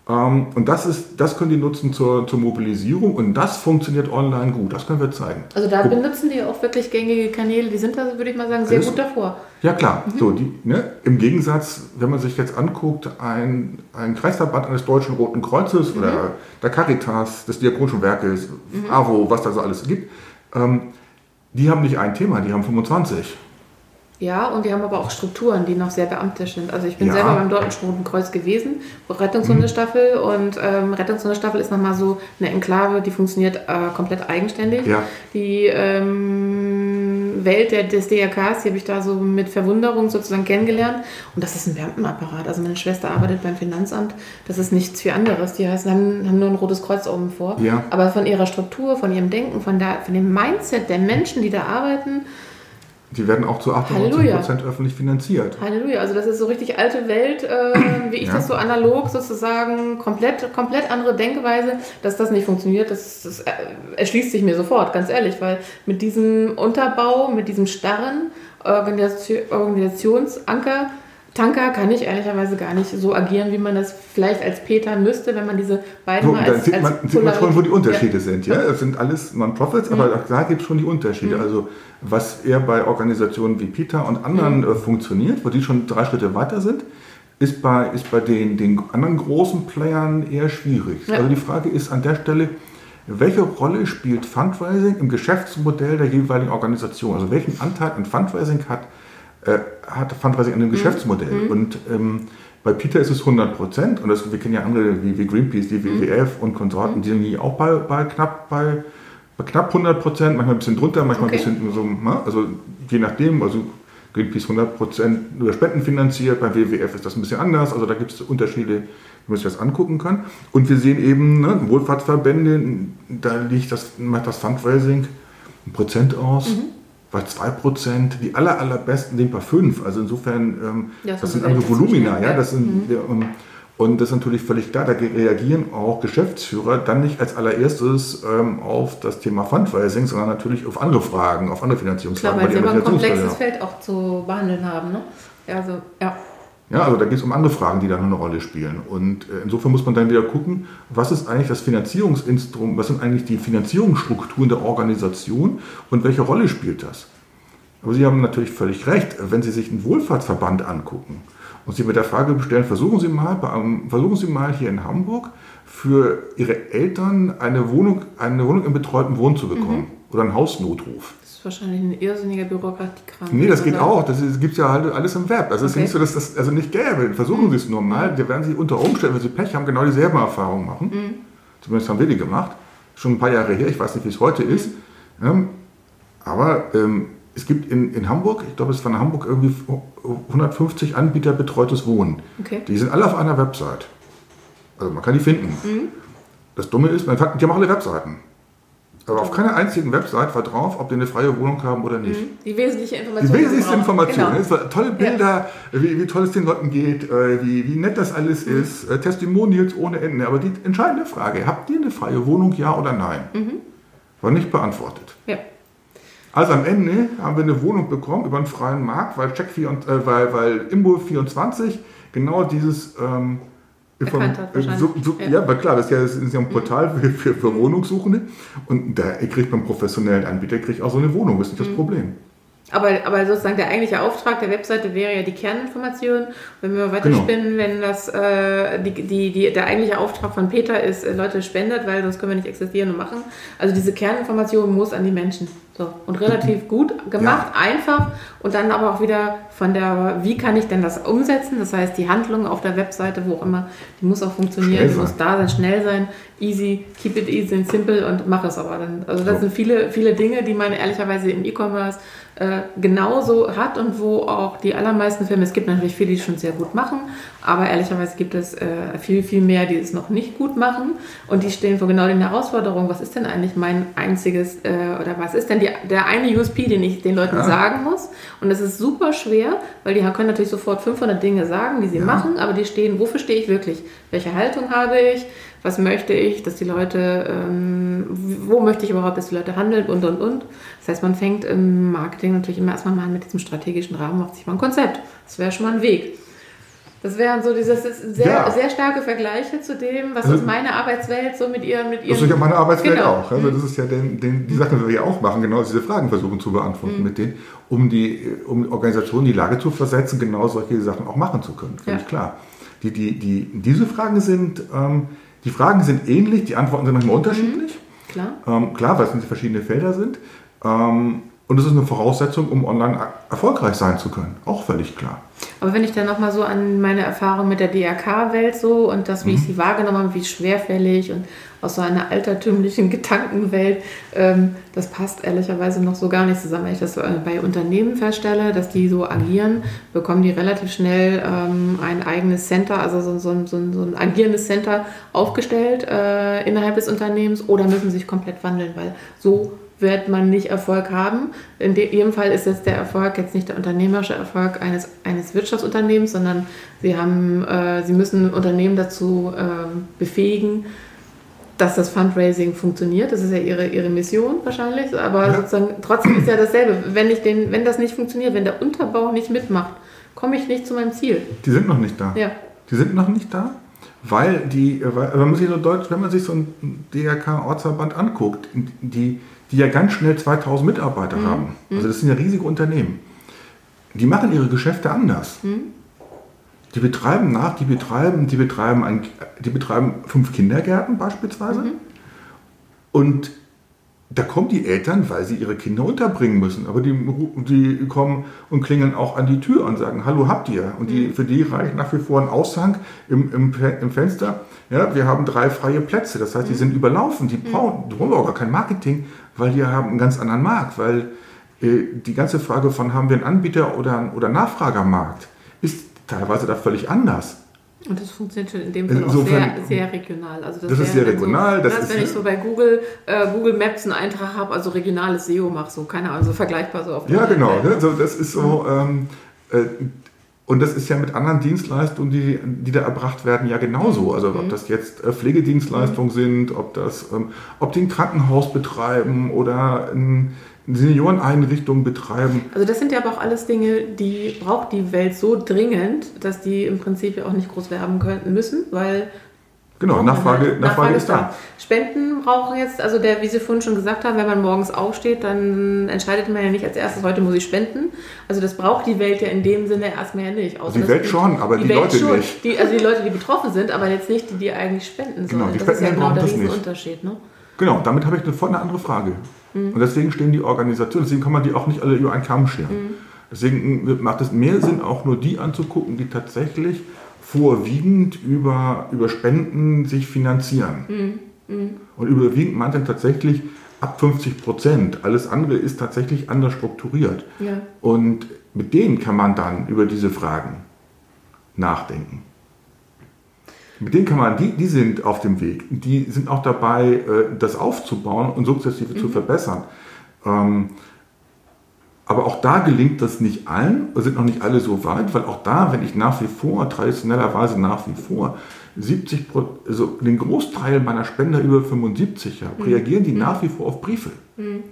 Ähm, und das, ist, das können die nutzen zur, zur Mobilisierung und das funktioniert online gut. Das können wir zeigen. Also da Guck. benutzen die auch wirklich gängige Kanäle. Die sind da, würde ich mal sagen, sehr das, gut davor. Ja klar. Mhm. So, die, ne, Im Gegensatz, wenn man sich jetzt anguckt, ein, ein Kreisverband eines Deutschen Roten Kreuzes mhm. oder der Caritas, des Diakonischen Werkes, mhm. AWO, was da so alles gibt, ähm, die haben nicht ein Thema, die haben 25. Ja, und die haben aber auch Strukturen, die noch sehr beamtisch sind. Also ich bin ja. selber beim Deutschen Roten Kreuz gewesen, Rettungshundestaffel. Mhm. Und ähm, Rettungshundestaffel ist nochmal so eine Enklave, die funktioniert äh, komplett eigenständig. Ja. Die ähm, Welt der, des DRKs, die habe ich da so mit Verwunderung sozusagen kennengelernt. Und das ist ein Beamtenapparat. Also meine Schwester arbeitet beim Finanzamt. Das ist nichts viel anderes. Die heißen, haben, haben nur ein rotes Kreuz oben vor. Ja. Aber von ihrer Struktur, von ihrem Denken, von, der, von dem Mindset der Menschen, die da arbeiten, die werden auch zu 98 Prozent öffentlich finanziert. Halleluja. Also das ist so richtig alte Welt, äh, wie ich ja. das so analog sozusagen, komplett, komplett andere Denkweise, dass das nicht funktioniert. Das, das erschließt sich mir sofort, ganz ehrlich, weil mit diesem Unterbau, mit diesem starren Organisation, Organisationsanker, Tanker kann ich ehrlicherweise gar nicht so agieren, wie man das vielleicht als Peter müsste, wenn man diese beiden so, mal als, dann sieht man, sieht man schon, wo die Unterschiede ja. sind. Ja, es sind alles Non-Profits, mhm. aber da gibt es schon die Unterschiede. Mhm. Also was eher bei Organisationen wie Peter und anderen mhm. äh, funktioniert, wo die schon drei Schritte weiter sind, ist bei, ist bei den, den anderen großen Playern eher schwierig. Ja. Also die Frage ist an der Stelle, welche Rolle spielt Fundraising im Geschäftsmodell der jeweiligen Organisation? Also welchen Anteil an Fundraising hat äh, hat Fundraising an dem mhm. Geschäftsmodell. Mhm. Und ähm, bei Peter ist es 100 Prozent und das, wir kennen ja andere wie, wie Greenpeace, die WWF mhm. und Konsorten, die sind auch bei, bei knapp bei, bei, knapp 100 Prozent, manchmal ein bisschen drunter, manchmal okay. ein bisschen so, ne? also je nachdem, also Greenpeace 100 Prozent über Spenden finanziert, beim WWF ist das ein bisschen anders, also da gibt es Unterschiede, wie man sich das angucken kann. Und wir sehen eben, ne, Wohlfahrtsverbände, da liegt das, macht das Fundraising ein Prozent aus. Mhm bei 2%, die aller, allerbesten liegen bei 5. Also insofern, ähm, ja, das, das sind andere Volumina, ja, das sind, mhm. um, und das ist natürlich völlig klar, da reagieren auch Geschäftsführer dann nicht als allererstes ähm, auf das Thema Fundraising, sondern natürlich auf andere Fragen, auf andere Finanzierungsfragen. Klar, weil, weil sie aber ein komplexes Feld auch zu behandeln haben, ne? Also, ja. Ja, also da geht es um andere Fragen, die dann eine Rolle spielen. Und äh, insofern muss man dann wieder gucken, was ist eigentlich das Finanzierungsinstrument, was sind eigentlich die Finanzierungsstrukturen der Organisation und welche Rolle spielt das? Aber Sie haben natürlich völlig recht, wenn Sie sich einen Wohlfahrtsverband angucken und Sie mit der Frage stellen, versuchen Sie mal, versuchen Sie mal hier in Hamburg für Ihre Eltern eine Wohnung, eine Wohnung im betreuten Wohn zu bekommen mhm. oder einen Hausnotruf ist wahrscheinlich ein irrsinniger Bürokratiekram. Nee, das geht oder? auch. Das gibt es ja halt alles im Web. Also es okay. ist nicht so, dass das also nicht gäbe. Versuchen Sie es nur mal. Da werden Sie unter Umständen, wenn Sie Pech haben, genau dieselben Erfahrungen machen. Mhm. Zumindest haben wir die gemacht. Schon ein paar Jahre her. Ich weiß nicht, wie es heute mhm. ist. Ähm, aber ähm, es gibt in, in Hamburg, ich glaube, es von Hamburg irgendwie 150 Anbieter betreutes Wohnen. Okay. Die sind alle auf einer Website. Also man kann die finden. Mhm. Das Dumme ist, man, die haben alle Webseiten. Aber auf keiner einzigen Website war drauf, ob die eine freie Wohnung haben oder nicht. Mhm. Die wesentliche Information. Die wesentlichste Information. Genau. tolle Bilder, ja. wie, wie, toll es den Leuten geht, äh, wie, wie nett das alles mhm. ist, äh, Testimonials ohne Ende. Aber die entscheidende Frage, habt ihr eine freie Wohnung, ja oder nein? Mhm. War nicht beantwortet. Ja. Also am Ende haben wir eine Wohnung bekommen über einen freien Markt, weil, Check 4, äh, weil, weil Imbo 24 genau dieses... Ähm, erkannt hat. So, so, ja. ja, aber klar, das ist ja, das ist ja ein Portal für, für, für Wohnungssuchende und da kriegt man professionellen Anbieter kriegt auch so eine Wohnung, das ist nicht das mhm. Problem. Aber, aber sozusagen der eigentliche Auftrag der Webseite wäre ja die Kerninformation. Wenn wir weiterspinnen, genau. wenn das äh, die, die, die, der eigentliche Auftrag von Peter ist, äh, Leute spendet, weil sonst können wir nicht existieren und machen. Also diese Kerninformation muss an die Menschen. So. Und relativ gut gemacht, ja. einfach und dann aber auch wieder von der, wie kann ich denn das umsetzen? Das heißt, die Handlung auf der Webseite, wo auch immer, die muss auch funktionieren, die muss da sein, schnell sein, easy, keep it easy and simple und mach es aber dann. Also das so. sind viele, viele Dinge, die man ehrlicherweise im E-Commerce äh, genauso hat und wo auch die allermeisten Filme, es gibt natürlich viele, die es schon sehr gut machen, aber ehrlicherweise gibt es äh, viel, viel mehr, die es noch nicht gut machen und die stehen vor genau den Herausforderungen, was ist denn eigentlich mein einziges äh, oder was ist denn die, der eine USP, den ich den Leuten ja. sagen muss und das ist super schwer, weil die können natürlich sofort 500 Dinge sagen, die sie ja. machen, aber die stehen, wofür stehe ich wirklich? Welche Haltung habe ich? was möchte ich, dass die Leute, ähm, wo möchte ich überhaupt, dass die Leute handeln und und und. Das heißt, man fängt im Marketing natürlich immer erstmal mal an mit diesem strategischen Rahmen, macht sich mal ein Konzept. Das wäre schon mal ein Weg. Das wären so diese sehr, ja. sehr starke Vergleiche zu dem, was also, ist meine Arbeitswelt so mit ihren mit ihren. Das ist ja meine Arbeitswelt genau. auch. Also das ist ja den, den, die Sache, die wir ja auch machen, genau diese Fragen versuchen zu beantworten mhm. mit denen, um die um Organisationen in die Lage zu versetzen, genau solche Sachen auch machen zu können. Völlig ja. klar. Die, die, die, diese Fragen sind ähm, die Fragen sind ähnlich, die Antworten sind manchmal unterschiedlich. Mhm, klar. Ähm, klar, weil es verschiedene Felder sind. Ähm, und es ist eine Voraussetzung, um online erfolgreich sein zu können. Auch völlig klar. Aber wenn ich dann nochmal so an meine Erfahrung mit der DRK-Welt so und das, wie mhm. ich sie wahrgenommen habe, wie schwerfällig und aus so einer altertümlichen Gedankenwelt, ähm, das passt ehrlicherweise noch so gar nicht zusammen. Wenn ich das äh, bei Unternehmen feststelle, dass die so agieren, bekommen die relativ schnell ähm, ein eigenes Center, also so, so, so, so ein agierendes Center aufgestellt äh, innerhalb des Unternehmens oder müssen sich komplett wandeln, weil so wird man nicht Erfolg haben. In jedem Fall ist jetzt der Erfolg jetzt nicht der unternehmerische Erfolg eines, eines Wirtschaftsunternehmens, sondern sie, haben, äh, sie müssen Unternehmen dazu äh, befähigen, dass das Fundraising funktioniert. Das ist ja ihre, ihre Mission wahrscheinlich. Aber ja. sozusagen, trotzdem ist ja dasselbe. Wenn, ich den, wenn das nicht funktioniert, wenn der Unterbau nicht mitmacht, komme ich nicht zu meinem Ziel. Die sind noch nicht da. Ja. Die sind noch nicht da, weil die, weil, wenn, man sich so Deutsch, wenn man sich so ein DRK-Ortsverband anguckt, die, die ja ganz schnell 2000 Mitarbeiter mhm. haben, also mhm. das sind ja riesige Unternehmen, die machen ihre Geschäfte anders. Mhm. Die betreiben nach, die betreiben, die betreiben, ein, die betreiben fünf Kindergärten beispielsweise. Mhm. Und da kommen die Eltern, weil sie ihre Kinder unterbringen müssen. Aber die, die kommen und klingeln auch an die Tür und sagen, hallo, habt ihr? Und die, mhm. für die reicht nach wie vor ein Aushang im, im, im, Fenster. Ja, wir haben drei freie Plätze. Das heißt, die mhm. sind überlaufen. Die brauchen, die brauchen auch gar kein Marketing, weil die haben einen ganz anderen Markt. Weil äh, die ganze Frage von, haben wir einen Anbieter oder, oder Nachfragermarkt, ist teilweise da völlig anders. Und das funktioniert in dem Fall auch sehr, sehr regional. Also das, das ist sehr regional. So, das, ist, wenn ich so bei Google, äh, Google Maps einen Eintrag habe, also regionales SEO mache, so keine Ahnung, so vergleichbar so auf Ja, genau. Ne? So, das ist so, ähm, äh, und das ist ja mit anderen Dienstleistungen, die, die da erbracht werden, ja genauso. Also ob mhm. das jetzt äh, Pflegedienstleistungen mhm. sind, ob das, ähm, ob die ein Krankenhaus betreiben oder ein Senioreneinrichtungen betreiben. Also das sind ja aber auch alles Dinge, die braucht die Welt so dringend, dass die im Prinzip ja auch nicht groß werben können müssen, weil Genau, Nachfrage. Nachfrage, Nachfrage, ist da. da. Spenden brauchen jetzt, also der, wie Sie vorhin schon gesagt haben, wenn man morgens aufsteht, dann entscheidet man ja nicht als erstes, heute muss ich spenden. Also das braucht die Welt ja in dem Sinne erstmal ja nicht. Außer die Welt schon, aber die, die Leute schon. nicht. Die, also die Leute, die betroffen sind, aber jetzt nicht die, die eigentlich spenden genau, sollen. Die das ist ja genau der Riesenunterschied. Ne? Genau, damit habe ich eine, eine andere Frage. Mhm. Und deswegen stehen die Organisationen, deswegen kann man die auch nicht alle über einen Kamm scheren. Mhm. Deswegen macht es mehr Sinn, auch nur die anzugucken, die tatsächlich vorwiegend über, über Spenden sich finanzieren. Mhm. mhm. Und überwiegend meint dann tatsächlich ab 50 Prozent. Alles andere ist tatsächlich anders strukturiert. Ja. Und mit denen kann man dann über diese Fragen nachdenken. Mit denen kann man, die, die sind auf dem Weg. Die sind auch dabei, äh, das aufzubauen und sukzessive mhm. zu verbessern. Ähm, aber auch da gelingt das nicht allen, sind noch nicht alle so weit, weil auch da, wenn ich nach wie vor, traditionellerweise nach wie vor, 70 also den Großteil meiner Spender über 75 habe, mhm. reagieren die mhm. nach wie vor auf Briefe. Mhm.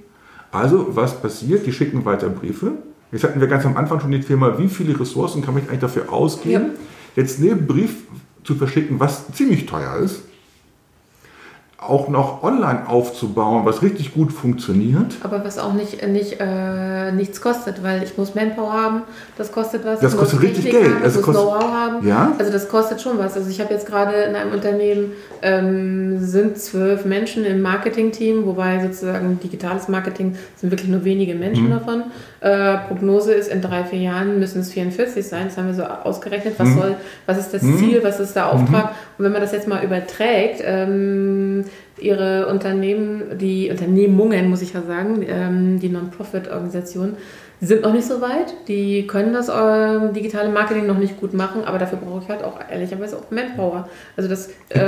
Also, was passiert? Die schicken weiter Briefe. Jetzt hatten wir ganz am Anfang schon die Thema, wie viele Ressourcen kann ich eigentlich dafür ausgeben? Ja. Jetzt neben Brief zu verschicken, was ziemlich teuer ist, auch noch online aufzubauen, was richtig gut funktioniert. Aber was auch nicht, nicht äh, nichts kostet, weil ich muss Manpower haben, das kostet was. Das kostet richtig Technik Geld. Haben, ich muss Know-how haben. Ja? Also das kostet schon was. Also ich habe jetzt gerade in einem Unternehmen ähm, sind zwölf Menschen im Marketing-Team, wobei sozusagen digitales Marketing sind wirklich nur wenige Menschen mhm. davon. Äh, Prognose ist, in drei, vier Jahren müssen es 44 sein. Das haben wir so ausgerechnet. Was, mhm. soll, was ist das mhm. Ziel, was ist der Auftrag? Und wenn man das jetzt mal überträgt, ähm, ihre Unternehmen, die Unternehmungen, muss ich ja sagen, ähm, die Non-Profit-Organisationen, die sind noch nicht so weit. Die können das äh, digitale Marketing noch nicht gut machen, aber dafür brauche ich halt auch ehrlicherweise auch Manpower. Also das, äh,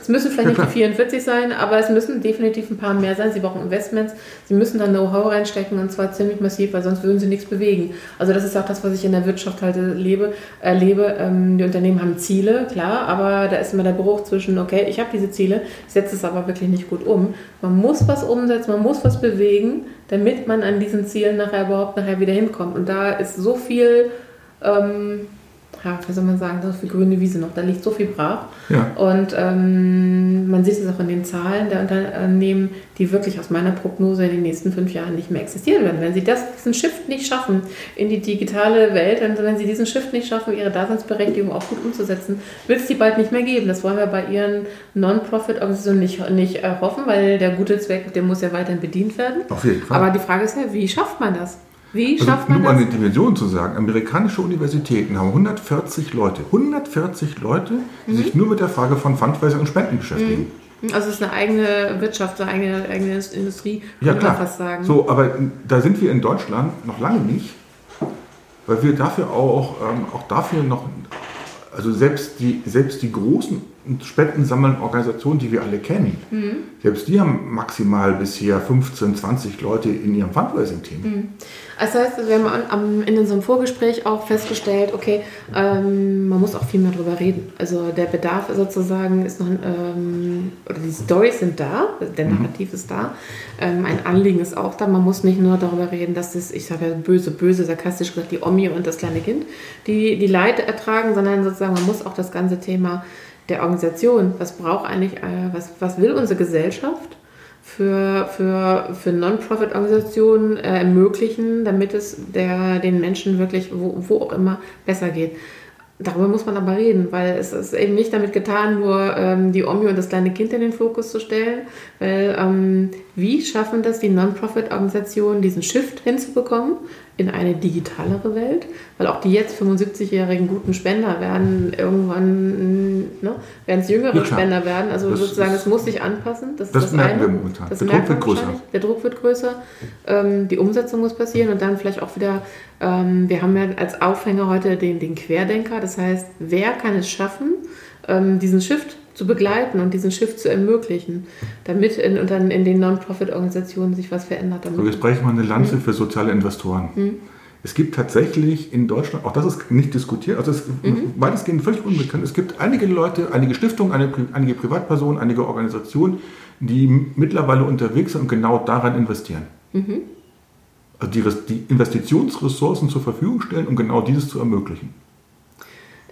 es müssen vielleicht nicht die 44 sein, aber es müssen definitiv ein paar mehr sein. Sie brauchen Investments, sie müssen dann Know-how reinstecken und zwar ziemlich massiv, weil sonst würden sie nichts bewegen. Also das ist auch das, was ich in der Wirtschaft halt erlebe. erlebe. Ähm, die Unternehmen haben Ziele, klar, aber da ist immer der Bruch zwischen, okay, ich habe diese Ziele, ich setze es aber wirklich nicht gut um. Man muss was umsetzen, man muss was bewegen, damit man an diesen Zielen nachher überhaupt nachher wieder hinkommt. Und da ist so viel ähm, ja, wie soll man sagen, so viel grüne Wiese noch, da liegt so viel brach. Ja. Und ähm, man sieht es auch in den Zahlen der Unternehmen, die wirklich aus meiner Prognose in den nächsten fünf Jahren nicht mehr existieren werden. Wenn sie das, diesen Shift nicht schaffen in die digitale Welt, und wenn sie diesen Shift nicht schaffen, ihre Daseinsberechtigung auch gut umzusetzen, wird es die bald nicht mehr geben. Das wollen wir bei ihren Non-Profit-Organisationen nicht, nicht äh, hoffen, weil der gute Zweck, der muss ja weiterhin bedient werden. Auf jeden Fall. Aber die Frage ist ja, wie schafft man das? Wie also schafft man nur das? Nur eine Dimension zu sagen, amerikanische Universitäten haben 140 Leute, 140 Leute, die mhm. sich nur mit der Frage von Fundraising und Spenden beschäftigen. Mhm. Also es ist eine eigene Wirtschaft, eine eigene, eigene Industrie, ja, klar. fast sagen. So, aber da sind wir in Deutschland noch lange nicht, weil wir dafür auch, ähm, auch dafür noch, also selbst die, selbst die großen Spenden sammeln Organisationen, die wir alle kennen. Mhm. Selbst die haben maximal bisher 15, 20 Leute in ihrem Fundraising-Team. Mhm. Das heißt, wir haben in unserem Vorgespräch auch festgestellt, okay, ähm, man muss auch viel mehr darüber reden. Also der Bedarf sozusagen ist noch, ähm, oder die Storys sind da, der mhm. Narrativ mhm. ist da, ähm, ein Anliegen ist auch da. Man muss nicht nur darüber reden, dass das, ich sage ja böse, böse, sarkastisch gesagt, die Omi und das kleine Kind, die die Leid ertragen, sondern sozusagen man muss auch das ganze Thema der Organisation. Was braucht eigentlich, äh, was, was will unsere Gesellschaft für, für, für Non-Profit-Organisationen äh, ermöglichen, damit es der, den Menschen wirklich, wo, wo auch immer, besser geht. Darüber muss man aber reden, weil es ist eben nicht damit getan, nur ähm, die Omi und das kleine Kind in den Fokus zu stellen. Weil ähm, wie schaffen das die Non-Profit-Organisationen, diesen Shift hinzubekommen in eine digitalere Welt? Weil auch die jetzt 75-jährigen guten Spender werden irgendwann, ne, werden es jüngere ja, Spender werden. Also das sozusagen, es muss sich anpassen. Das, das, das merken eine. wir momentan. Das der Druck wird größer. Der Druck wird größer. Ähm, die Umsetzung muss passieren und dann vielleicht auch wieder, ähm, wir haben ja als Aufhänger heute den, den Querdenker. Das heißt, wer kann es schaffen, ähm, diesen Shift zu begleiten und diesen Shift zu ermöglichen, damit in, in, in den Non-Profit-Organisationen sich was verändert. Damit. So, jetzt breche ich mal eine Lanze mhm. für soziale Investoren. Mhm. Es gibt tatsächlich in Deutschland, auch das ist nicht diskutiert, also es ist mhm. weitestgehend völlig unbekannt, es gibt einige Leute, einige Stiftungen, einige, einige Privatpersonen, einige Organisationen, die mittlerweile unterwegs sind und genau daran investieren. Mhm. Also die, die Investitionsressourcen zur Verfügung stellen, um genau dieses zu ermöglichen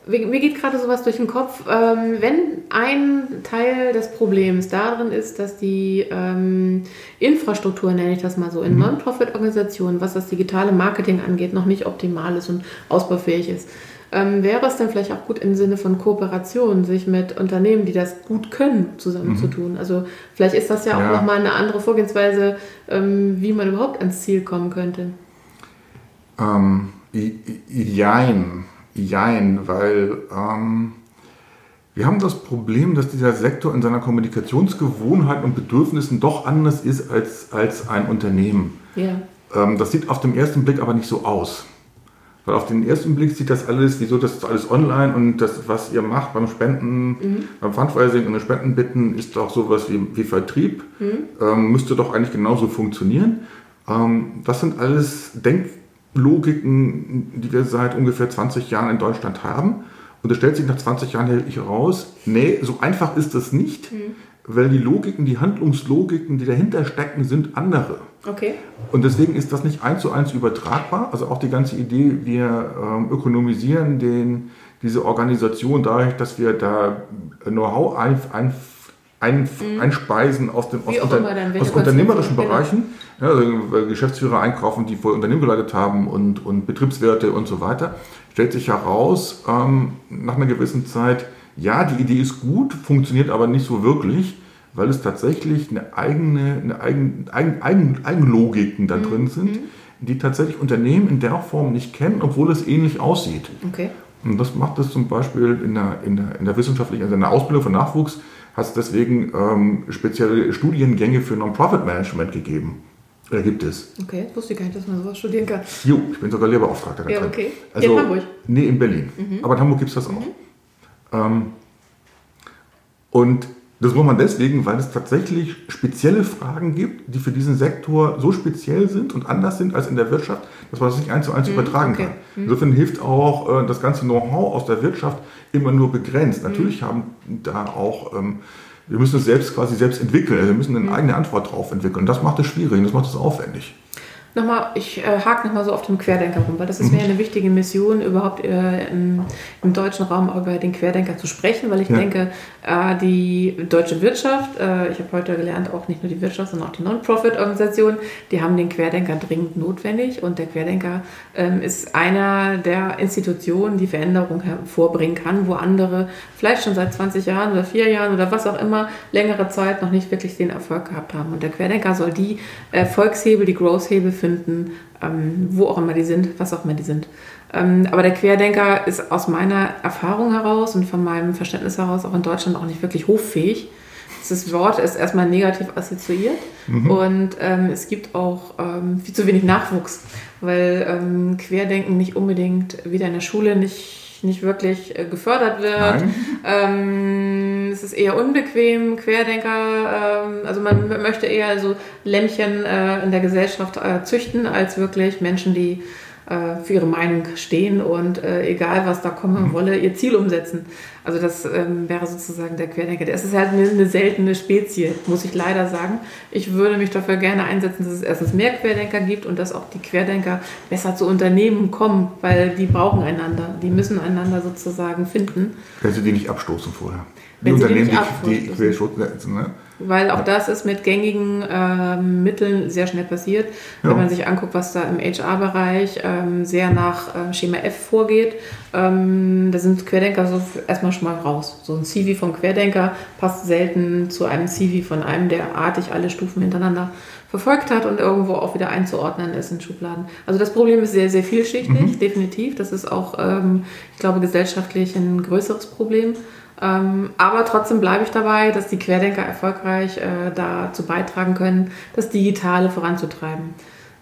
mir geht gerade sowas durch den Kopf, ähm, wenn ein Teil des Problems darin ist, dass die ähm, Infrastruktur, nenne ich das mal so, in mhm. Non-Profit-Organisationen, was das digitale Marketing angeht, noch nicht optimal ist und ausbaufähig ist, ähm, wäre es dann vielleicht auch gut im Sinne von Kooperation, sich mit Unternehmen, die das gut können, zusammenzutun. Mhm. Also vielleicht ist das ja auch ja. nochmal eine andere Vorgehensweise, ähm, wie man überhaupt ans Ziel kommen könnte. Ähm, jein. Jein, weil ähm, wir haben das Problem, dass dieser Sektor in seiner Kommunikationsgewohnheit und Bedürfnissen doch anders ist als, als ein Unternehmen. Ja. Ähm, das sieht auf den ersten Blick aber nicht so aus. Weil auf den ersten Blick sieht das alles, wieso das ist alles online und das, was ihr macht beim Spenden, mhm. beim Fundraising und Spenden bitten, ist doch sowas wie, wie Vertrieb. Mhm. Ähm, müsste doch eigentlich genauso funktionieren. Ähm, das sind alles Denk Logiken, die wir seit ungefähr 20 Jahren in Deutschland haben. Und es stellt sich nach 20 Jahren heraus, nee, so einfach ist das nicht, mhm. weil die Logiken, die Handlungslogiken, die dahinter stecken, sind andere. Okay. Und deswegen ist das nicht eins zu eins übertragbar. Also auch die ganze Idee, wir ähm, ökonomisieren den, diese Organisation dadurch, dass wir da Know-how ein, ein, ein, mhm. einspeisen aus, dem, aus, unter, aus unternehmerischen genau. Bereichen. Ja, also Geschäftsführer einkaufen, die vorher Unternehmen geleitet haben und, und Betriebswerte und so weiter. Stellt sich heraus, ähm, nach einer gewissen Zeit, ja, die Idee ist gut, funktioniert aber nicht so wirklich, weil es tatsächlich eine eigene, eine eigen, eigen, eigen, Eigenlogiken da drin mhm. sind, die tatsächlich Unternehmen in der Form nicht kennen, obwohl es ähnlich aussieht. Okay. Und das macht es zum Beispiel in der, in der, in der wissenschaftlichen, also in der Ausbildung von Nachwuchs, hat es deswegen ähm, spezielle Studiengänge für Non-Profit-Management gegeben. Da gibt es. Okay, wusste ich gar nicht, dass man sowas studieren kann. Jo, ich bin sogar Lehrbeauftragter. Ja, okay. Also, in Hamburg? Nee, in Berlin. Mhm. Aber in Hamburg gibt es das auch. Mhm. Ähm, und das muss man deswegen, weil es tatsächlich spezielle Fragen gibt, die für diesen Sektor so speziell sind und anders sind als in der Wirtschaft, dass man das nicht eins zu eins mhm, übertragen okay. kann. Mhm. Insofern hilft auch äh, das ganze Know-how aus der Wirtschaft immer nur begrenzt. Natürlich mhm. haben da auch, ähm, wir müssen es selbst quasi selbst entwickeln, also wir müssen eine mhm. eigene Antwort drauf entwickeln. Und das macht es schwierig, das macht es aufwendig nochmal, ich äh, hake nochmal so auf dem Querdenker rum, weil das ist mhm. mir eine wichtige Mission, überhaupt äh, im, im, deutschen Raum über den Querdenker zu sprechen, weil ich ja. denke, äh, die deutsche Wirtschaft, äh, ich habe heute gelernt, auch nicht nur die Wirtschaft, sondern auch die Non-Profit-Organisationen, die haben den Querdenker dringend notwendig und der Querdenker ähm, ist einer der Institutionen, die Veränderung hervorbringen kann, wo andere vielleicht schon seit 20 Jahren oder vier Jahren oder was auch immer längere Zeit noch nicht wirklich den Erfolg gehabt haben. Und der Querdenker soll die Erfolgshebel, die Growth-Hebel finden, ähm, wo auch immer die sind, was auch immer die sind. Ähm, aber der Querdenker ist aus meiner Erfahrung heraus und von meinem Verständnis heraus auch in Deutschland auch nicht wirklich hoffähig. Das Wort ist erstmal negativ assoziiert mhm. und ähm, es gibt auch ähm, viel zu wenig Nachwuchs, weil ähm, Querdenken nicht unbedingt wieder in der Schule nicht, nicht wirklich äh, gefördert wird. Ähm, es ist eher unbequem, Querdenker, ähm, also man möchte eher so Lämmchen äh, in der Gesellschaft äh, züchten, als wirklich Menschen, die für ihre Meinung stehen und äh, egal was da kommen mhm. wolle, ihr Ziel umsetzen. Also das ähm, wäre sozusagen der Querdenker. Das ist halt eine, eine, seltene Spezie, muss ich leider sagen. Ich würde mich dafür gerne einsetzen, dass es erstens mehr Querdenker gibt und dass auch die Querdenker besser zu Unternehmen kommen, weil die brauchen einander. Die müssen einander sozusagen finden. Können Sie die nicht abstoßen vorher? Die Wenn Unternehmen, die, die, die Querschutz, ne? Weil auch das ist mit gängigen äh, Mitteln sehr schnell passiert. Ja. Wenn man sich anguckt, was da im HR-Bereich ähm, sehr nach äh, Schema F vorgeht, ähm, da sind Querdenker so erstmal schon mal raus. So ein CV von Querdenker passt selten zu einem CV von einem, der artig alle Stufen hintereinander verfolgt hat und irgendwo auch wieder einzuordnen ist in Schubladen. Also das Problem ist sehr, sehr vielschichtig, mhm. definitiv. Das ist auch, ähm, ich glaube, gesellschaftlich ein größeres Problem. Ähm, aber trotzdem bleibe ich dabei, dass die Querdenker erfolgreich äh, dazu beitragen können, das Digitale voranzutreiben.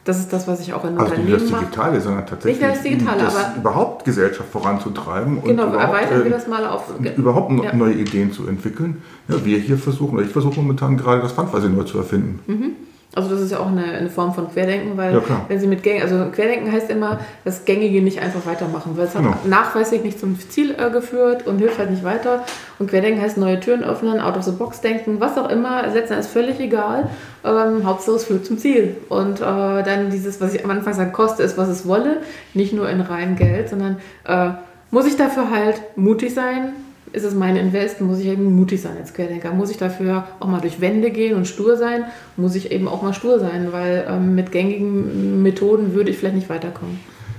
Das ist das, was ich auch in also Unternehmen mache. Nicht das Digitale, sondern tatsächlich nicht das Digitale, das aber überhaupt Gesellschaft voranzutreiben genau, und überhaupt, erweitern wir äh, das mal auf überhaupt ja. neue Ideen zu entwickeln. Ja, wir hier versuchen, ich versuche momentan gerade das Fundweise neu zu erfinden. Mhm. Also das ist ja auch eine, eine Form von Querdenken, weil ja, wenn Sie mit Gang, also Querdenken heißt immer, das Gängige nicht einfach weitermachen, weil es hat genau. nachweislich nicht zum Ziel äh, geführt und hilft halt nicht weiter. Und Querdenken heißt neue Türen öffnen, out of the box denken, was auch immer, setzen ist völlig egal. Ähm, Hauptsache es führt zum Ziel. Und äh, dann dieses, was ich am Anfang sage, koste es, was es wolle, nicht nur in rein Geld, sondern äh, muss ich dafür halt mutig sein, ist es mein Invest, muss ich eben mutig sein als Querdenker. Muss ich dafür auch mal durch Wände gehen und stur sein, muss ich eben auch mal stur sein, weil ähm, mit gängigen Methoden würde ich vielleicht nicht weiterkommen.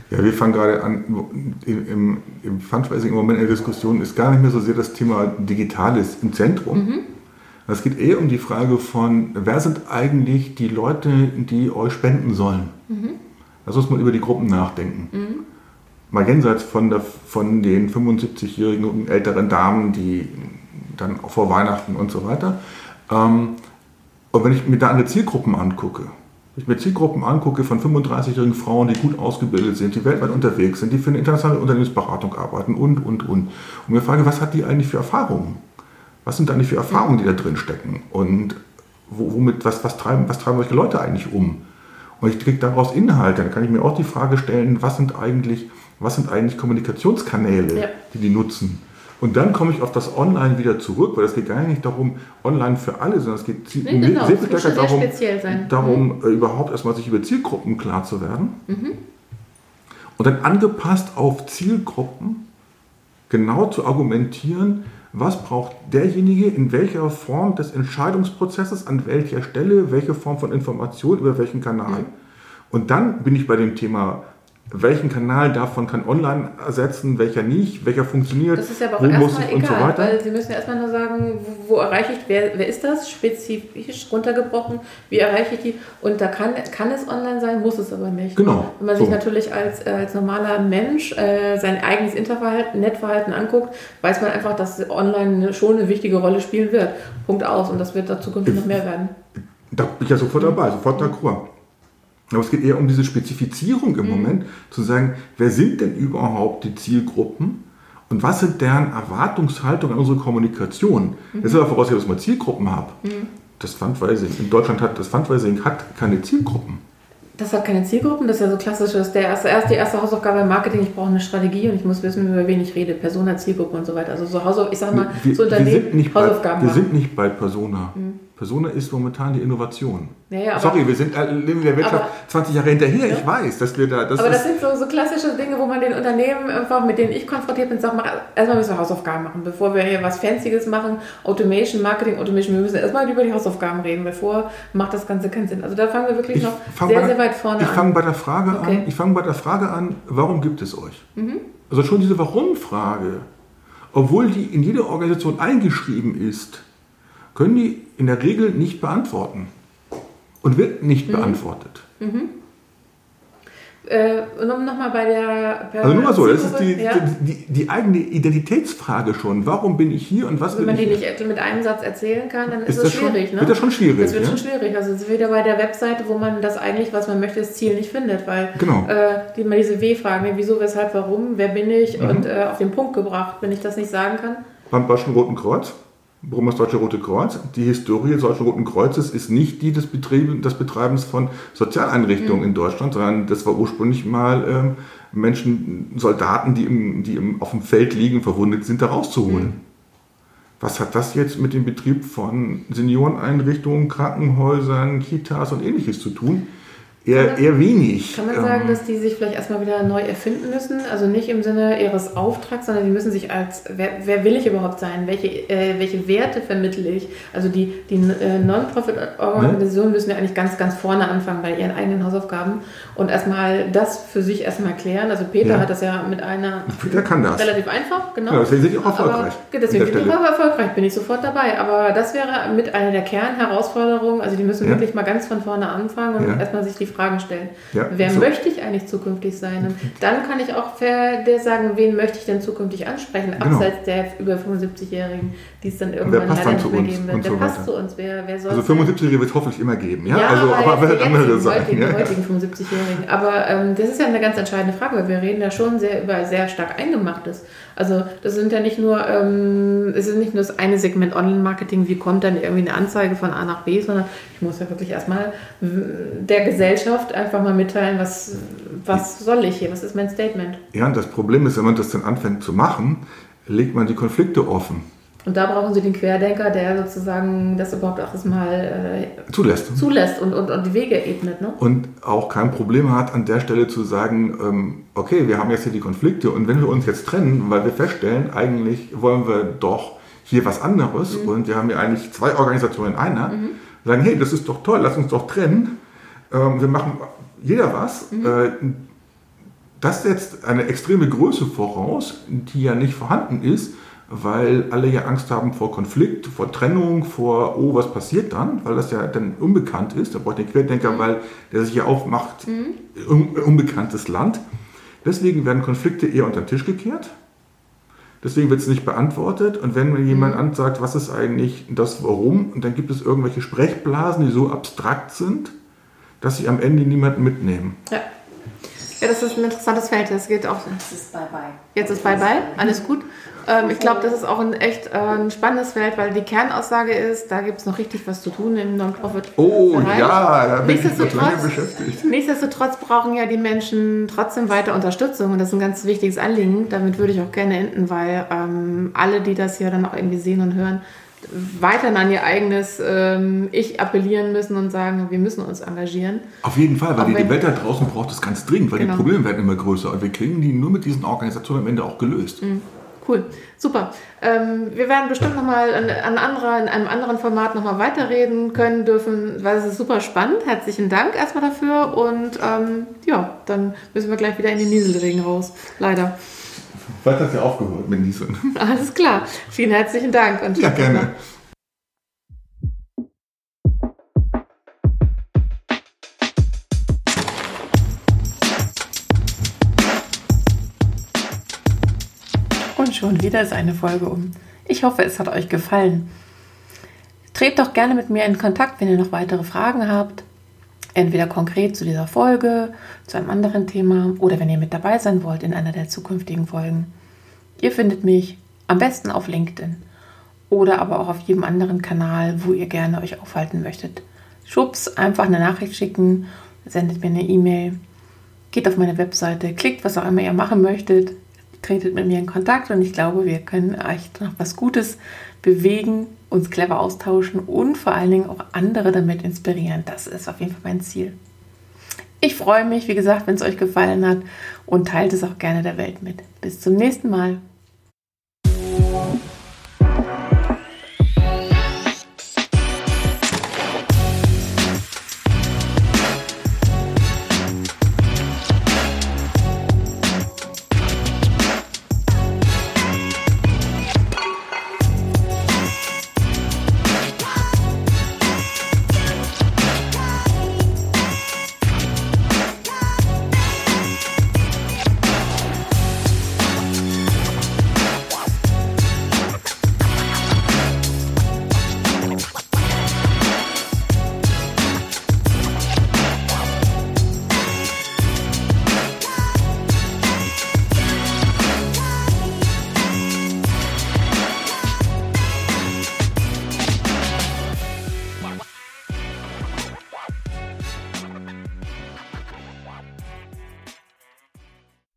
Ja, wir fangen gerade an, im, im Fundraising im Moment in der Diskussion ist gar nicht mehr so sehr das Thema Digitales im Zentrum. Mhm. Es geht eher um die Frage von, wer sind eigentlich die Leute, die euch spenden sollen? Mhm. Lass uns mal über die Gruppen nachdenken. Mhm mal jenseits von, der, von den 75-jährigen und älteren Damen, die dann auch vor Weihnachten und so weiter. Ähm, und wenn ich mir da andere Zielgruppen angucke, wenn ich mir Zielgruppen angucke von 35-jährigen Frauen, die gut ausgebildet sind, die weltweit unterwegs sind, die für eine internationale Unternehmensberatung arbeiten und, und, und. Und mir frage, was hat die eigentlich für Erfahrungen? Was sind da eigentlich für Erfahrungen, die da drin stecken? Und womit, was, was, treiben, was treiben solche Leute eigentlich um? Und ich kriege daraus Inhalte. Dann kann ich mir auch die Frage stellen, was sind eigentlich was sind eigentlich Kommunikationskanäle, ja. die die nutzen. Und dann komme ich auf das Online wieder zurück, weil es geht gar nicht darum, online für alle, sondern es geht nee, genau. sehr viel stärker darum, darum mhm. Äh, überhaupt erstmal sich über Zielgruppen klar zu werden. Mhm. Und dann angepasst auf Zielgruppen genau zu argumentieren, was braucht derjenige in welcher Form des Entscheidungsprozesses, an welcher Stelle, welche Form von Information, über welchen Kanal. Mhm. Und dann bin ich bei dem Thema welchen Kanal davon kann online ersetzen, welcher nicht, welcher funktioniert, das ist ja aber auch wo muss ich egal, und so weiter. Weil Sie müssen ja erstmal nur sagen, wo, wo erreiche ich, wer, wer ist das, spezifisch runtergebrochen, wie erreiche ich die und da kann, kann es online sein, muss es aber nicht. Genau. Wenn man so. sich natürlich als, als normaler Mensch äh, sein eigenes Interverhalten, Netzverhalten anguckt, weiß man einfach, dass online schon eine wichtige Rolle spielen wird. Punkt aus und das wird da zukünftig noch mehr werden. Da bin ich ja sofort dabei, sofort d'accord. Aber es geht eher um diese Spezifizierung im mhm. Moment, zu sagen, wer sind denn überhaupt die Zielgruppen und was sind deren Erwartungshaltungen an unsere Kommunikation? Mhm. Das ist aber vorausgesetzt, dass man Zielgruppen habe. Mhm. Das Fundraising in Deutschland hat, das Fundraising hat keine Zielgruppen. Das hat keine Zielgruppen, das ist ja so klassisch. Das ist der erste, erst die erste Hausaufgabe im Marketing, ich brauche eine Strategie und ich muss wissen, über wen ich rede. Persona, Zielgruppe und so weiter. Also so Hausaufgaben, ich sag mal, wir, so Unternehmen, wir sind nicht Hausaufgaben. Bei, wir sind nicht bei Persona. Mhm. Persona ist momentan die Innovation. Ja, ja, Sorry, wir sind äh, leben in der Wirtschaft aber, 20 Jahre hinterher. Ja? Ich weiß, dass wir da. Das aber das sind so, so, klassische Dinge, wo man den Unternehmen einfach, mit denen ich konfrontiert bin, sagt, erstmal müssen wir Hausaufgaben machen, bevor wir hier was Fancyes machen. Automation, Marketing, Automation. Wir müssen erstmal über die Hausaufgaben reden, bevor macht das Ganze keinen Sinn. Also da fangen wir wirklich ich noch sehr, sehr weit vorne ich an. Ich fange bei der Frage okay. an. Ich fange bei der Frage an, warum gibt es euch? Mhm. Also schon diese Warum-Frage, obwohl die in jede Organisation eingeschrieben ist können die in der Regel nicht beantworten und wird nicht mhm. beantwortet. Mhm. Äh, nochmal bei der per Also nur mal so, das ist die, ja. die, die, eigene Identitätsfrage schon. Warum bin ich hier und was Wenn man die nicht mit einem Satz erzählen kann, dann ist, ist das schwierig. Schon, ne? Wird das schon schwierig. Das wird ja? schon schwierig. Also es ist wieder bei der Webseite, wo man das eigentlich, was man möchte, das Ziel nicht findet. Weil genau. äh, die, diese W-Fragen, wieso, weshalb, warum, wer bin ich mhm. und äh, auf den Punkt gebracht, wenn ich das nicht sagen kann. Beim Deutschen Roten Kreuz? Warum das Deutsche Rote Kreuz? Die Historie des Deutschen Roten Kreuzes ist nicht die des, Betrieb, des Betreibens von Sozialeinrichtungen mhm. in Deutschland, sondern das war ursprünglich mal ähm, Menschen, Soldaten, die, im, die im, auf dem Feld liegen, verwundet sind, da rauszuholen. Mhm. Was hat das jetzt mit dem Betrieb von Senioreneinrichtungen, Krankenhäusern, Kitas und ähnliches zu tun? Eher, man, eher wenig. Kann man sagen, ähm, dass die sich vielleicht erstmal wieder neu erfinden müssen? Also nicht im Sinne ihres Auftrags, sondern die müssen sich als, wer, wer will ich überhaupt sein? Welche, äh, welche Werte vermittle ich? Also die, die äh, Non-Profit-Organisationen ne? müssen ja eigentlich ganz, ganz vorne anfangen bei ihren eigenen Hausaufgaben und erstmal das für sich erstmal klären. Also Peter ja. hat das ja mit einer Peter kann das. relativ einfach, genau. Ja, deswegen sind die auch erfolgreich. Aber, deswegen sind die auch erfolgreich, bin ich sofort dabei. Aber das wäre mit einer der Kernherausforderungen. Also die müssen ja. wirklich mal ganz von vorne anfangen und erstmal sich die Fragen stellen. Ja, wer so. möchte ich eigentlich zukünftig sein? Und dann kann ich auch sagen, wen möchte ich denn zukünftig ansprechen, genau. abseits der über 75-Jährigen, die es dann irgendwann leider nicht mehr geben wird. Der so passt zu uns. Wer, wer soll also 75-Jährige wird es hoffentlich immer geben, ja? ja also, aber, aber wird andere sein. Heutigen, ja. heutigen 75-Jährigen. Aber ähm, das ist ja eine ganz entscheidende Frage, weil wir reden ja schon sehr über sehr stark Eingemachtes. Also das sind ja nicht nur, ähm, es ist nicht nur das eine Segment Online-Marketing, wie kommt dann irgendwie eine Anzeige von A nach B, sondern ich muss ja wirklich erstmal der Gesellschaft einfach mal mitteilen, was, was soll ich hier, was ist mein Statement. Ja, und das Problem ist, wenn man das dann anfängt zu machen, legt man die Konflikte offen. Und da brauchen Sie den Querdenker, der sozusagen das überhaupt auch erstmal äh, zulässt. zulässt und, und, und die Wege ebnet. Ne? Und auch kein Problem hat, an der Stelle zu sagen, ähm, okay, wir haben jetzt hier die Konflikte und wenn wir uns jetzt trennen, weil wir feststellen, eigentlich wollen wir doch hier was anderes mhm. und wir haben ja eigentlich zwei Organisationen in einer, mhm. sagen, hey, das ist doch toll, lass uns doch trennen. Ähm, wir machen jeder was. Mhm. Äh, das setzt eine extreme Größe voraus, die ja nicht vorhanden ist weil alle ja Angst haben vor Konflikt, vor Trennung, vor, oh, was passiert dann, weil das ja dann unbekannt ist. Da braucht den Querdenker, mhm. weil der sich ja aufmacht, mhm. un unbekanntes Land. Deswegen werden Konflikte eher unter den Tisch gekehrt. Deswegen wird es nicht beantwortet. Und wenn mir jemand mhm. ansagt, was ist eigentlich das Warum, und dann gibt es irgendwelche Sprechblasen, die so abstrakt sind, dass sie am Ende niemanden mitnehmen. Ja. Ja, das ist ein interessantes Feld. Das geht auch. Jetzt ist Bye-bye. Jetzt ist Bye-bye. Alles gut. Ähm, ich glaube, das ist auch ein echt äh, ein spannendes Feld, weil die Kernaussage ist, da gibt es noch richtig was zu tun im Non-Profit. Oh Bereich. ja, da bin ich noch lange beschäftigt. Nichtsdestotrotz brauchen ja die Menschen trotzdem weiter Unterstützung und das ist ein ganz wichtiges Anliegen. Damit würde ich auch gerne enden, weil ähm, alle, die das ja dann auch irgendwie sehen und hören, weiterhin an ihr eigenes ähm, Ich appellieren müssen und sagen, wir müssen uns engagieren. Auf jeden Fall, weil die, die Welt da draußen braucht es ganz dringend, weil genau. die Probleme werden immer größer und wir kriegen die nur mit diesen Organisationen am Ende auch gelöst. Mhm. Cool, super. Ähm, wir werden bestimmt nochmal an, an anderer, in einem anderen Format nochmal weiterreden können dürfen, weil es ist super spannend. Herzlichen Dank erstmal dafür und ähm, ja, dann müssen wir gleich wieder in den Nieselregen raus. Leider. Vielleicht hat ja aufgehört mit Nieseln. Alles klar. Vielen herzlichen Dank. Und ja, gerne. Und schon wieder ist eine Folge um. Ich hoffe, es hat euch gefallen. Tretet doch gerne mit mir in Kontakt, wenn ihr noch weitere Fragen habt. Entweder konkret zu dieser Folge, zu einem anderen Thema oder wenn ihr mit dabei sein wollt in einer der zukünftigen Folgen. Ihr findet mich am besten auf LinkedIn oder aber auch auf jedem anderen Kanal, wo ihr gerne euch aufhalten möchtet. Schubs, einfach eine Nachricht schicken, sendet mir eine E-Mail, geht auf meine Webseite, klickt, was auch immer ihr machen möchtet tretet mit mir in Kontakt und ich glaube, wir können echt noch was Gutes bewegen, uns clever austauschen und vor allen Dingen auch andere damit inspirieren. Das ist auf jeden Fall mein Ziel. Ich freue mich, wie gesagt, wenn es euch gefallen hat und teilt es auch gerne der Welt mit. Bis zum nächsten Mal.